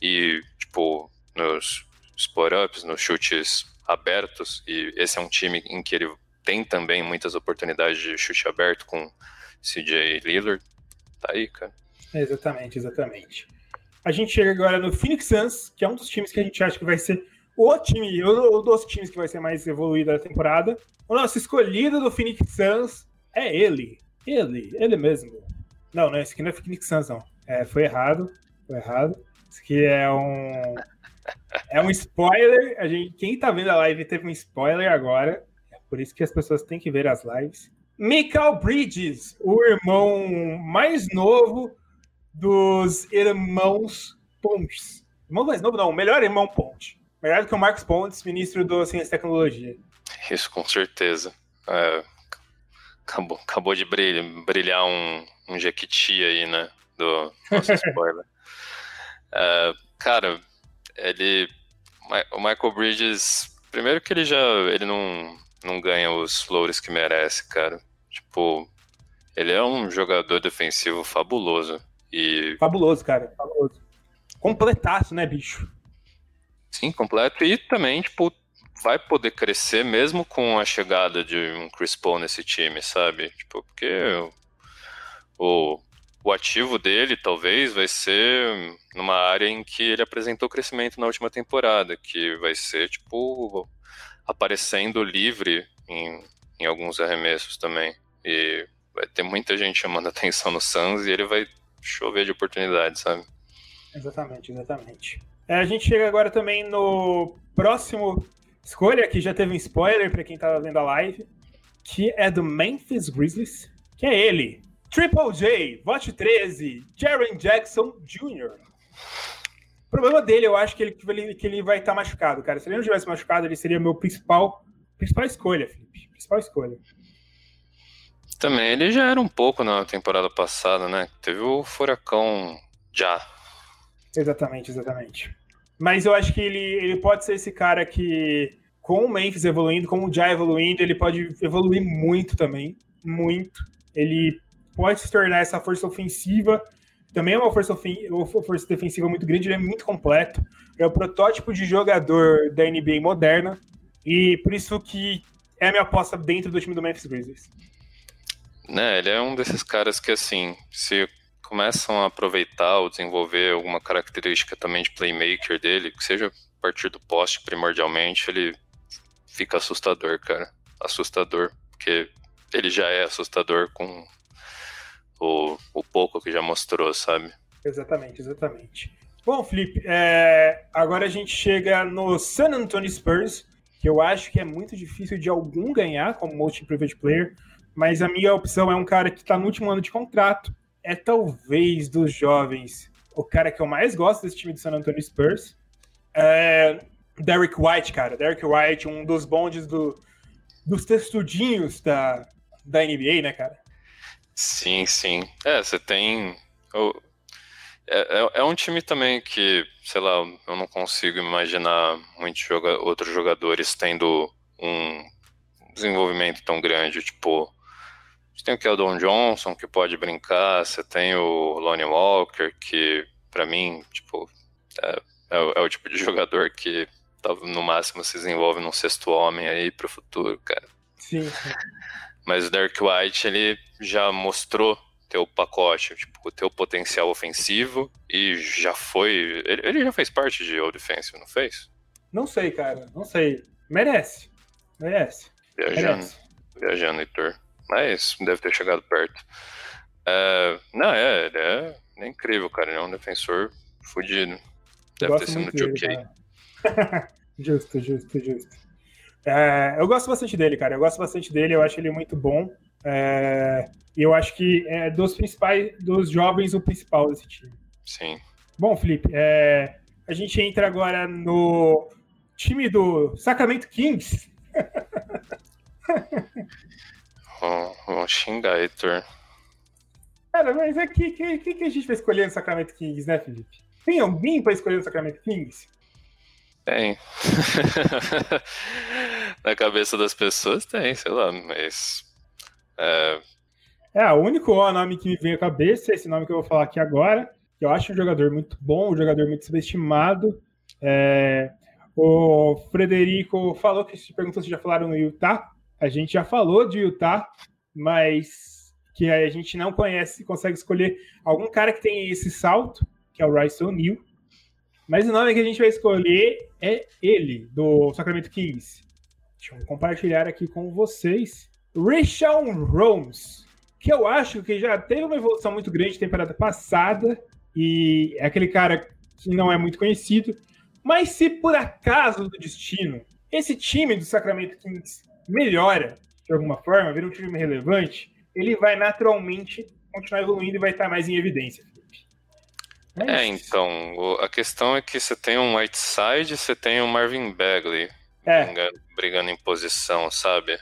e, tipo, nos spot-ups, nos chutes abertos, e esse é um time em que ele tem também muitas oportunidades de chute aberto com CJ Lillard. Tá aí, cara. Exatamente, exatamente. A gente chega agora no Phoenix Suns, que é um dos times que a gente acha que vai ser o time, ou dos times que vai ser mais evoluído da temporada. O nosso escolhido do Phoenix Suns é ele, ele, ele mesmo. Não, não, esse aqui não é Phoenix Suns, não. É, foi errado. Foi errado. Isso aqui é um. É um spoiler. A gente, quem tá vendo a live teve um spoiler agora. É por isso que as pessoas têm que ver as lives. Michael Bridges, o irmão mais novo dos irmãos Pontes. Irmão mais novo, não, o melhor irmão Ponte. Melhor do que o Marcos Pontes, ministro do Ciência e Tecnologia. Isso, com certeza. É, acabou, acabou de brilhar, brilhar um, um Jequiti aí, né? Do nosso spoiler. é, cara, ele. O Michael Bridges. Primeiro que ele já. Ele não, não ganha os flores que merece, cara. Tipo, ele é um jogador defensivo fabuloso. E... Fabuloso, cara. Fabuloso. Completaço, né, bicho? Sim, completo. E também, tipo, vai poder crescer mesmo com a chegada de um Chris Paul nesse time, sabe? Tipo, porque o, o ativo dele talvez vai ser numa área em que ele apresentou crescimento na última temporada, que vai ser, tipo, aparecendo livre em, em alguns arremessos também. E vai ter muita gente chamando atenção no Suns e ele vai chover de oportunidades, sabe? Exatamente, exatamente. É, a gente chega agora também no próximo escolha, que já teve um spoiler para quem tava vendo a live, que é do Memphis Grizzlies, que é ele, Triple J, vote 13, Jaren Jackson Jr. O problema dele, eu acho que ele, que ele vai estar tá machucado, cara. Se ele não tivesse machucado, ele seria meu principal, principal escolha, Felipe. Principal escolha. Também, ele já era um pouco na temporada passada, né? Teve o furacão já. Exatamente, exatamente. Mas eu acho que ele, ele pode ser esse cara que, com o Memphis evoluindo, com o Já evoluindo, ele pode evoluir muito também. Muito. Ele pode se tornar essa força ofensiva. Também é uma força, uma força defensiva muito grande, ele é muito completo. É o protótipo de jogador da NBA moderna. E por isso que é a minha aposta dentro do time do Memphis Grizzlies. Né, ele é um desses caras que, assim, se começam a aproveitar ou desenvolver alguma característica também de playmaker dele, que seja a partir do poste primordialmente, ele fica assustador, cara. Assustador, porque ele já é assustador com o, o pouco que já mostrou, sabe? Exatamente, exatamente. Bom, Felipe, é... agora a gente chega no San Antonio Spurs, que eu acho que é muito difícil de algum ganhar como Most Improved Player, mas a minha opção é um cara que está no último ano de contrato, é talvez dos jovens o cara que eu mais gosto desse time do San Antonio Spurs. É Derek White, cara. Derek White, um dos bondes do, dos textudinhos da, da NBA, né, cara? Sim, sim. É, você tem. É, é, é, um time também que, sei lá, eu não consigo imaginar muitos joga outros jogadores tendo um desenvolvimento tão grande. Tipo, você tem o Keldon Johnson, que pode brincar, você tem o Lonnie Walker, que para mim, tipo, é, é, é, o tipo de jogador que no máximo se desenvolve num sexto homem aí pro futuro, cara. Sim, sim. Mas o Derek White, ele já mostrou teu pacote, tipo, o teu potencial ofensivo e já foi. Ele, ele já fez parte de All Defensive, não fez? Não sei, cara, não sei. Merece. Merece. Viajando. Merece. Viajando, Heitor mas deve ter chegado perto. É, não, é, ele é, é, incrível, cara. Ele é um defensor fodido. Deve ter sido no 2K. justo, justo, justo. É, eu gosto bastante dele, cara. Eu gosto bastante dele, eu acho ele muito bom. E eu acho que é dos principais, dos jovens, o principal desse time. Sim. Bom, Felipe, a gente entra agora no time do Sacramento Kings. Vamos xingar, Heitor. Cara, mas é que, que, que a gente vai escolher no Sacramento Kings, né, Felipe? Tem alguém pra escolher no Sacramento Kings? Tem. Na cabeça das pessoas tem, sei lá, mas. É, é o único nome que me veio à cabeça, esse nome que eu vou falar aqui agora. Que eu acho um jogador muito bom, um jogador muito subestimado. É, o Frederico falou que se perguntou se já falaram no Utah. A gente já falou de Utah, mas que a gente não conhece, consegue escolher algum cara que tem esse salto, que é o Rice O'Neal. Mas o nome que a gente vai escolher é ele, do Sacramento Kings. Deixa eu compartilhar aqui com vocês. Rishon Holmes, que eu acho que já teve uma evolução muito grande temporada passada, e é aquele cara que não é muito conhecido. Mas se por acaso do destino esse time do Sacramento Kings melhora de alguma forma, vira um time relevante, ele vai naturalmente continuar evoluindo e vai estar mais em evidência. É, é então, a questão é que você tem um Whiteside, você tem um Marvin Bagley é. brigando, brigando, em posição, sabe?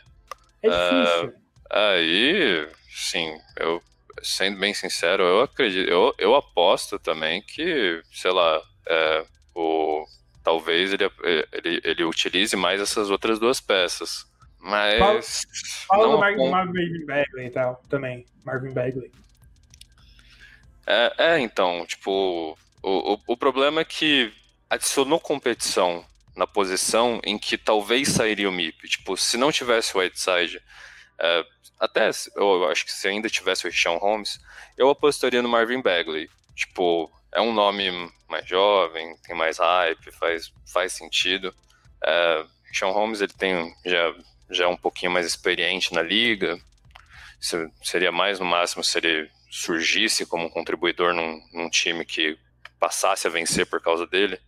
É difícil. Uh, aí, sim, eu sendo bem sincero, eu acredito, eu, eu aposto também que, sei lá, é, o, talvez ele, ele, ele utilize mais essas outras duas peças. Mas. Fala do Marvin, Marvin Bagley e tal, também. Marvin Bagley. É, é então, tipo, o, o, o problema é que adicionou competição na posição em que talvez sairia o MIP. Tipo, se não tivesse o Whiteside, é, até eu acho que se ainda tivesse o Richard Holmes, eu apostaria no Marvin Bagley. Tipo, é um nome mais jovem, tem mais hype, faz, faz sentido. É, Sean Holmes ele tem já, já é um pouquinho mais experiente na liga. Seria mais no máximo se ele surgisse como um contribuidor num, num time que passasse a vencer por causa dele,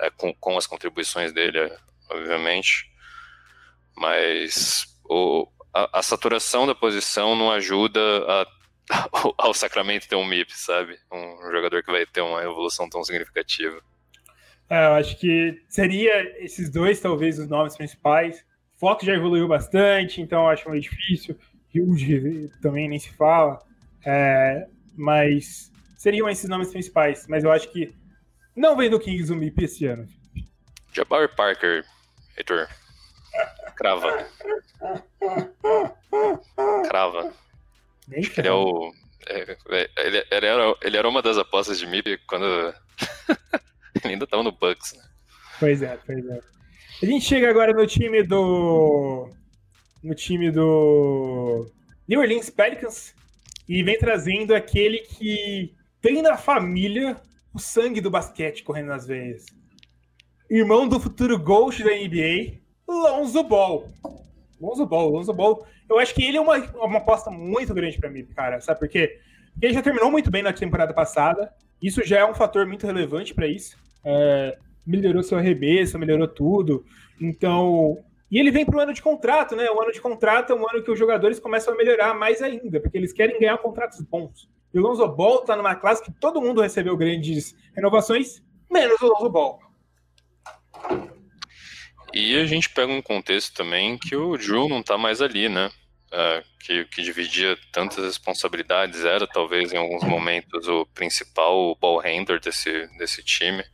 é, com, com as contribuições dele, obviamente. Mas o, a, a, saturação da posição não ajuda a, ao Sacramento ter um MIP, sabe? Um jogador que vai ter uma evolução tão significativa. É, eu acho que seria esses dois, talvez, os nomes principais. Fox já evoluiu bastante, então acho meio difícil. Hilde também nem se fala. É, mas seriam esses nomes principais. Mas eu acho que não vem do Kings o MIP esse ano. Jabari Parker, Heitor. Crava. Crava. Nem ele é o. É, é, ele, ele, era, ele era uma das apostas de MIP quando. ele ainda tava no Bucks, né? Pois é, pois é. A gente chega agora no time do. No time do. New Orleans Pelicans e vem trazendo aquele que tem na família o sangue do basquete correndo nas veias. Irmão do futuro Ghost da NBA, Lonzo Ball. Lonzo Ball, Lonzo Ball. Eu acho que ele é uma, uma aposta muito grande para mim, cara. Sabe por quê? Porque ele já terminou muito bem na temporada passada. Isso já é um fator muito relevante para isso. É, melhorou seu arremesso, melhorou tudo. Então, e ele vem para o ano de contrato, né? O ano de contrato é um ano que os jogadores começam a melhorar mais ainda, porque eles querem ganhar contratos bons. E o Lonzo Ball está numa classe que todo mundo recebeu grandes renovações, menos o Lonzo Ball. E a gente pega um contexto também que o Drew não está mais ali, né? Uh, que, que dividia tantas responsabilidades, era talvez em alguns momentos o principal ball handler desse, desse time.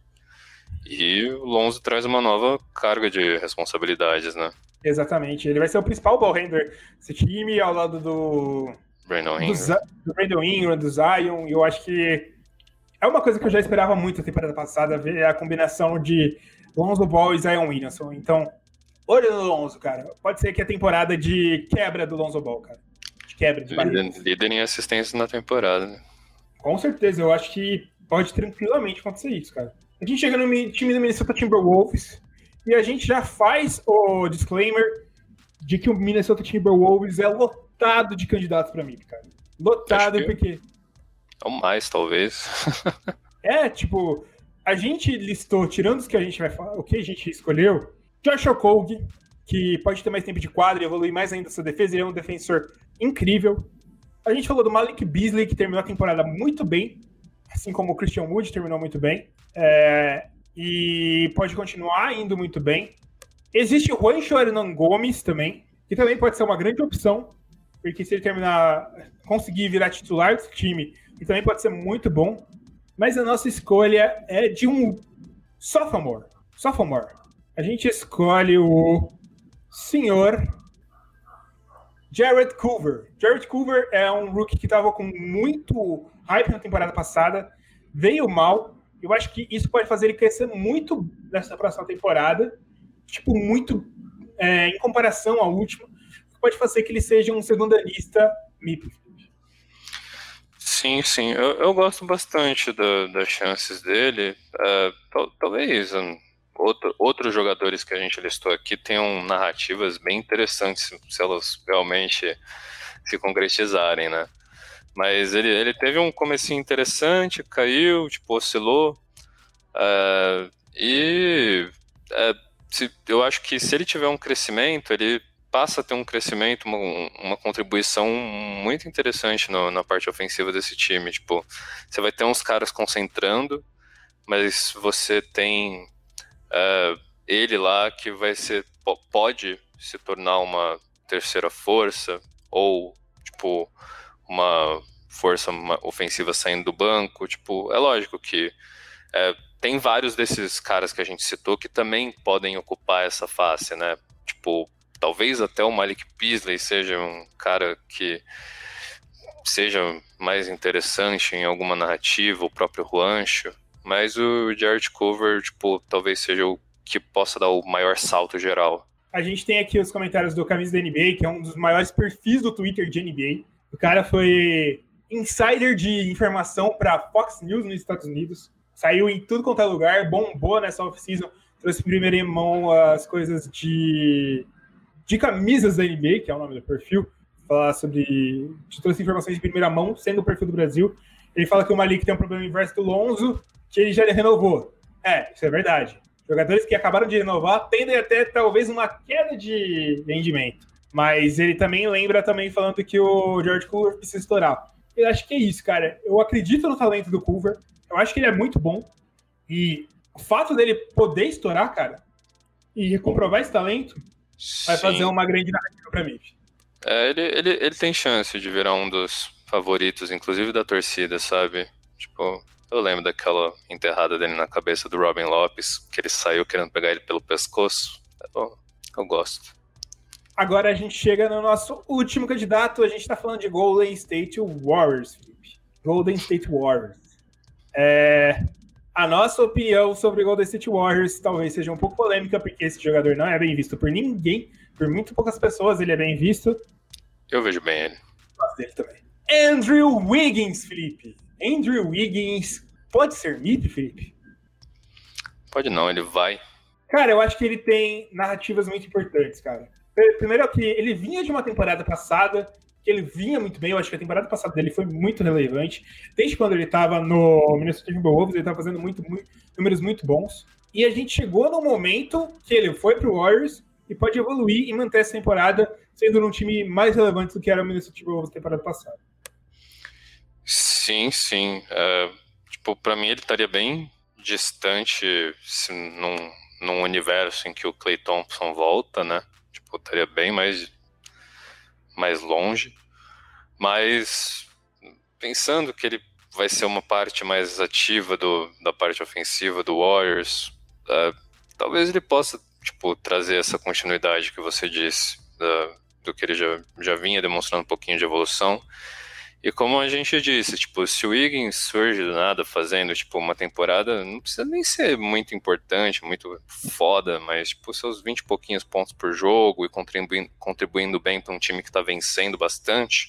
E o Lonzo traz uma nova carga de responsabilidades, né? Exatamente. Ele vai ser o principal ball handler desse time ao lado do. Brandon Ingram. Do, do Brandon Ingram, do Zion. E eu acho que é uma coisa que eu já esperava muito na temporada passada, ver a combinação de Lonzo Ball e Zion Williamson. Então, olha no Lonzo, cara. Pode ser que a temporada de quebra do Lonzo Ball, cara. De quebra de líder, líder em assistência na temporada. Com certeza, eu acho que pode tranquilamente acontecer isso, cara. A gente chega no time do Minnesota Timberwolves e a gente já faz o disclaimer de que o Minnesota Timberwolves é lotado de candidatos para mim, cara. Lotado porque. É o mais, talvez. é, tipo, a gente listou, tirando os que a gente vai falar, o que a gente escolheu, Josh Okogie, que pode ter mais tempo de quadra e evoluir mais ainda sua defesa, ele é um defensor incrível. A gente falou do Malik Beasley, que terminou a temporada muito bem, assim como o Christian Wood terminou muito bem. É, e pode continuar indo muito bem. Existe o Juancho Hernan Gomes também, que também pode ser uma grande opção, porque se ele terminar, conseguir virar titular desse time, ele também pode ser muito bom. Mas a nossa escolha é de um sophomore. Sophomore. A gente escolhe o senhor Jared Culver. Jared Culver é um rookie que estava com muito hype na temporada passada, veio mal. Eu acho que isso pode fazer ele crescer muito nessa próxima temporada, tipo, muito é, em comparação à última. Pode fazer que ele seja um segundanista MIP. Sim, sim. Eu, eu gosto bastante da, das chances dele. Tal, talvez um, outro, outros jogadores que a gente listou aqui tenham narrativas bem interessantes, se elas realmente se concretizarem, né? Mas ele, ele teve um comecinho interessante, caiu, tipo, oscilou. Uh, e uh, se, eu acho que se ele tiver um crescimento, ele passa a ter um crescimento, uma, uma contribuição muito interessante no, na parte ofensiva desse time. Tipo, você vai ter uns caras concentrando, mas você tem uh, ele lá que vai ser pode se tornar uma terceira força ou tipo uma força ofensiva saindo do banco. Tipo, é lógico que é, tem vários desses caras que a gente citou que também podem ocupar essa face, né? Tipo, talvez até o Malik Beasley seja um cara que seja mais interessante em alguma narrativa, o próprio Juancho, mas o Jared Cover, tipo, talvez seja o que possa dar o maior salto geral. A gente tem aqui os comentários do Camisa da NBA, que é um dos maiores perfis do Twitter de NBA. O cara foi insider de informação para Fox News nos Estados Unidos. Saiu em tudo quanto é lugar, bombou nessa off-season, trouxe primeiro em mão as coisas de de camisas da NBA, que é o nome do perfil, falar sobre. as informações de primeira mão, sendo o perfil do Brasil. Ele fala que o Malik tem um problema inverso do Lonzo, que ele já renovou. É, isso é verdade. Jogadores que acabaram de renovar tendem até talvez uma queda de rendimento. Mas ele também lembra também falando que o George Culver precisa estourar. Eu acho que é isso, cara. Eu acredito no talento do Culver. Eu acho que ele é muito bom. E o fato dele poder estourar, cara, e comprovar esse talento, vai Sim. fazer uma grande narrativa para mim. É, ele, ele, ele tem chance de virar um dos favoritos, inclusive da torcida, sabe? Tipo, eu lembro daquela enterrada dele na cabeça do Robin Lopes, que ele saiu querendo pegar ele pelo pescoço. Eu, eu gosto. Agora a gente chega no nosso último candidato, a gente tá falando de Golden State Warriors, Felipe. Golden State Warriors. É, a nossa opinião sobre Golden State Warriors talvez seja um pouco polêmica, porque esse jogador não é bem visto por ninguém, por muito poucas pessoas ele é bem visto. Eu vejo bem ele. Gosto dele também. Andrew Wiggins, Felipe. Andrew Wiggins pode ser MIP, Felipe? Pode não, ele vai. Cara, eu acho que ele tem narrativas muito importantes, cara. Primeiro é que ele vinha de uma temporada passada que ele vinha muito bem. Eu acho que a temporada passada dele foi muito relevante. Desde quando ele estava no Minnesota Timberwolves, ele estava fazendo muito, muito, números muito bons. E a gente chegou no momento que ele foi para o Warriors e pode evoluir e manter essa temporada sendo um time mais relevante do que era o Minnesota Timberwolves temporada passada. Sim, sim. Uh, tipo, para mim ele estaria bem distante se, num, num universo em que o Clay Thompson volta, né? Estaria bem mais mais longe, mas pensando que ele vai ser uma parte mais ativa do, da parte ofensiva do Warriors, uh, talvez ele possa tipo, trazer essa continuidade que você disse, uh, do que ele já, já vinha demonstrando um pouquinho de evolução, e como a gente disse, tipo, se o Wiggins surge do nada fazendo, tipo, uma temporada, não precisa nem ser muito importante, muito foda, mas, tipo, seus 20 e pouquinhos pontos por jogo e contribuindo, contribuindo bem para um time que está vencendo bastante,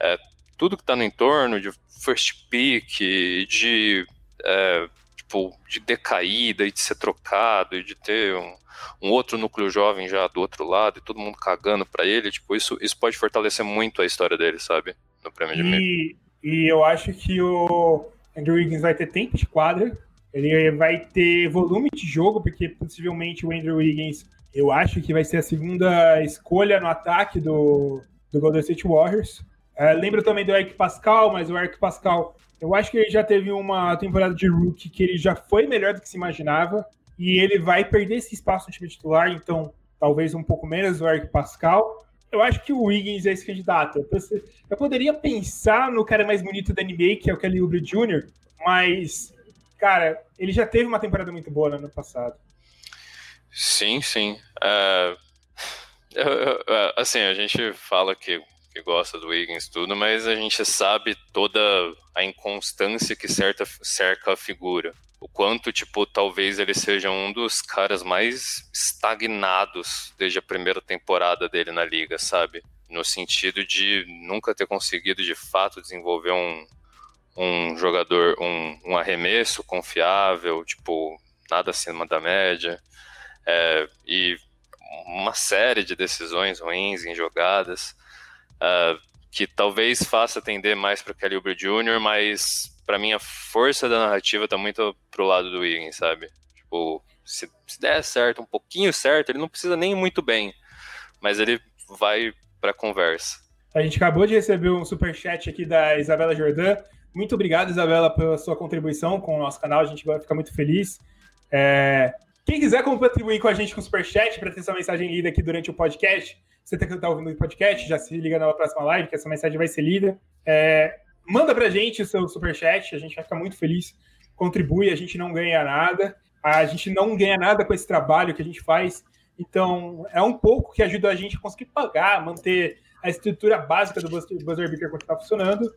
é, tudo que está no entorno de first pick, de, é, tipo, de decaída e de ser trocado e de ter um, um outro núcleo jovem já do outro lado e todo mundo cagando para ele, tipo, isso, isso pode fortalecer muito a história dele, sabe? no prêmio de e, e eu acho que o Andrew Wiggins vai ter tempo de quadra, ele vai ter volume de jogo, porque possivelmente o Andrew Wiggins, eu acho que vai ser a segunda escolha no ataque do, do Golden State Warriors. É, lembro também do Eric Pascal, mas o Eric Pascal, eu acho que ele já teve uma temporada de rookie que ele já foi melhor do que se imaginava, e ele vai perder esse espaço no time titular, então talvez um pouco menos o Eric Pascal eu acho que o Wiggins é esse candidato. Eu poderia pensar no cara mais bonito da NBA, que é o Kelly Oubre Jr., mas, cara, ele já teve uma temporada muito boa no ano passado. Sim, sim. Uh, assim, a gente fala que, que gosta do Wiggins tudo, mas a gente sabe toda a inconstância que certa, cerca a figura o quanto, tipo, talvez ele seja um dos caras mais estagnados desde a primeira temporada dele na liga, sabe? No sentido de nunca ter conseguido de fato desenvolver um, um jogador, um, um arremesso confiável, tipo, nada acima da média. É, e uma série de decisões ruins em jogadas. Uh, que talvez faça tender mais para Oubre Jr., mas para mim a força da narrativa tá muito pro lado do Wiggins, sabe? Tipo, se, se der certo, um pouquinho certo, ele não precisa nem muito bem, mas ele vai para conversa. A gente acabou de receber um super chat aqui da Isabela Jordan. Muito obrigado, Isabela, pela sua contribuição com o nosso canal. A gente vai ficar muito feliz. É... Quem quiser contribuir com a gente com o Superchat para ter sua mensagem lida aqui durante o podcast, você que está ouvindo o podcast, já se liga na próxima live, que essa mensagem vai ser lida. É... Manda para a gente o seu Superchat, a gente vai ficar muito feliz. Contribui, a gente não ganha nada. A gente não ganha nada com esse trabalho que a gente faz. Então, é um pouco que ajuda a gente a conseguir pagar, manter a estrutura básica do Buzzer Beaker continuar funcionando.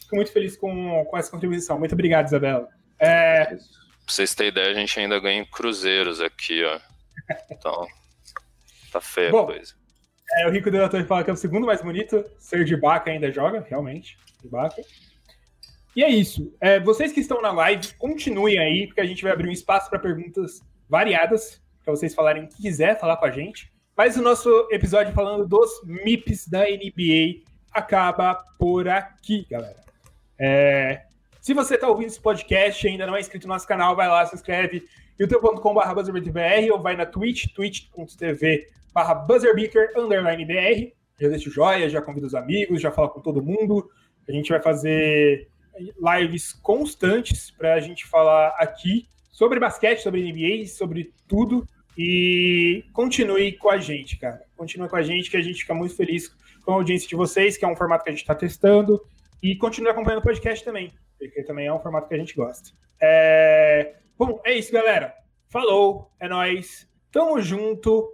Fico muito feliz com, com essa contribuição. Muito obrigado, Isabela. É... Pra vocês terem ideia, a gente ainda ganha em cruzeiros aqui, ó. Então, tá feia Bom, a coisa. É, o Rico Delator fala que é o segundo mais bonito. Ser de Baca ainda joga, realmente. Baca. E é isso. É, vocês que estão na live, continuem aí, porque a gente vai abrir um espaço para perguntas variadas, para vocês falarem o que quiser falar com a gente. Mas o nosso episódio falando dos MIPs da NBA acaba por aqui, galera. É, se você está ouvindo esse podcast e ainda não é inscrito no nosso canal, vai lá, se inscreve youtube.com.br ou vai na Twitch, twitch.tv barra buzzerbeaker, underline BR. Já deixa o joia, já convida os amigos, já fala com todo mundo. A gente vai fazer lives constantes para a gente falar aqui sobre basquete, sobre NBA, sobre tudo. E continue com a gente, cara. Continue com a gente, que a gente fica muito feliz com a audiência de vocês, que é um formato que a gente está testando. E continue acompanhando o podcast também, porque também é um formato que a gente gosta. É... Bom, é isso, galera. Falou, é nóis. Tamo junto.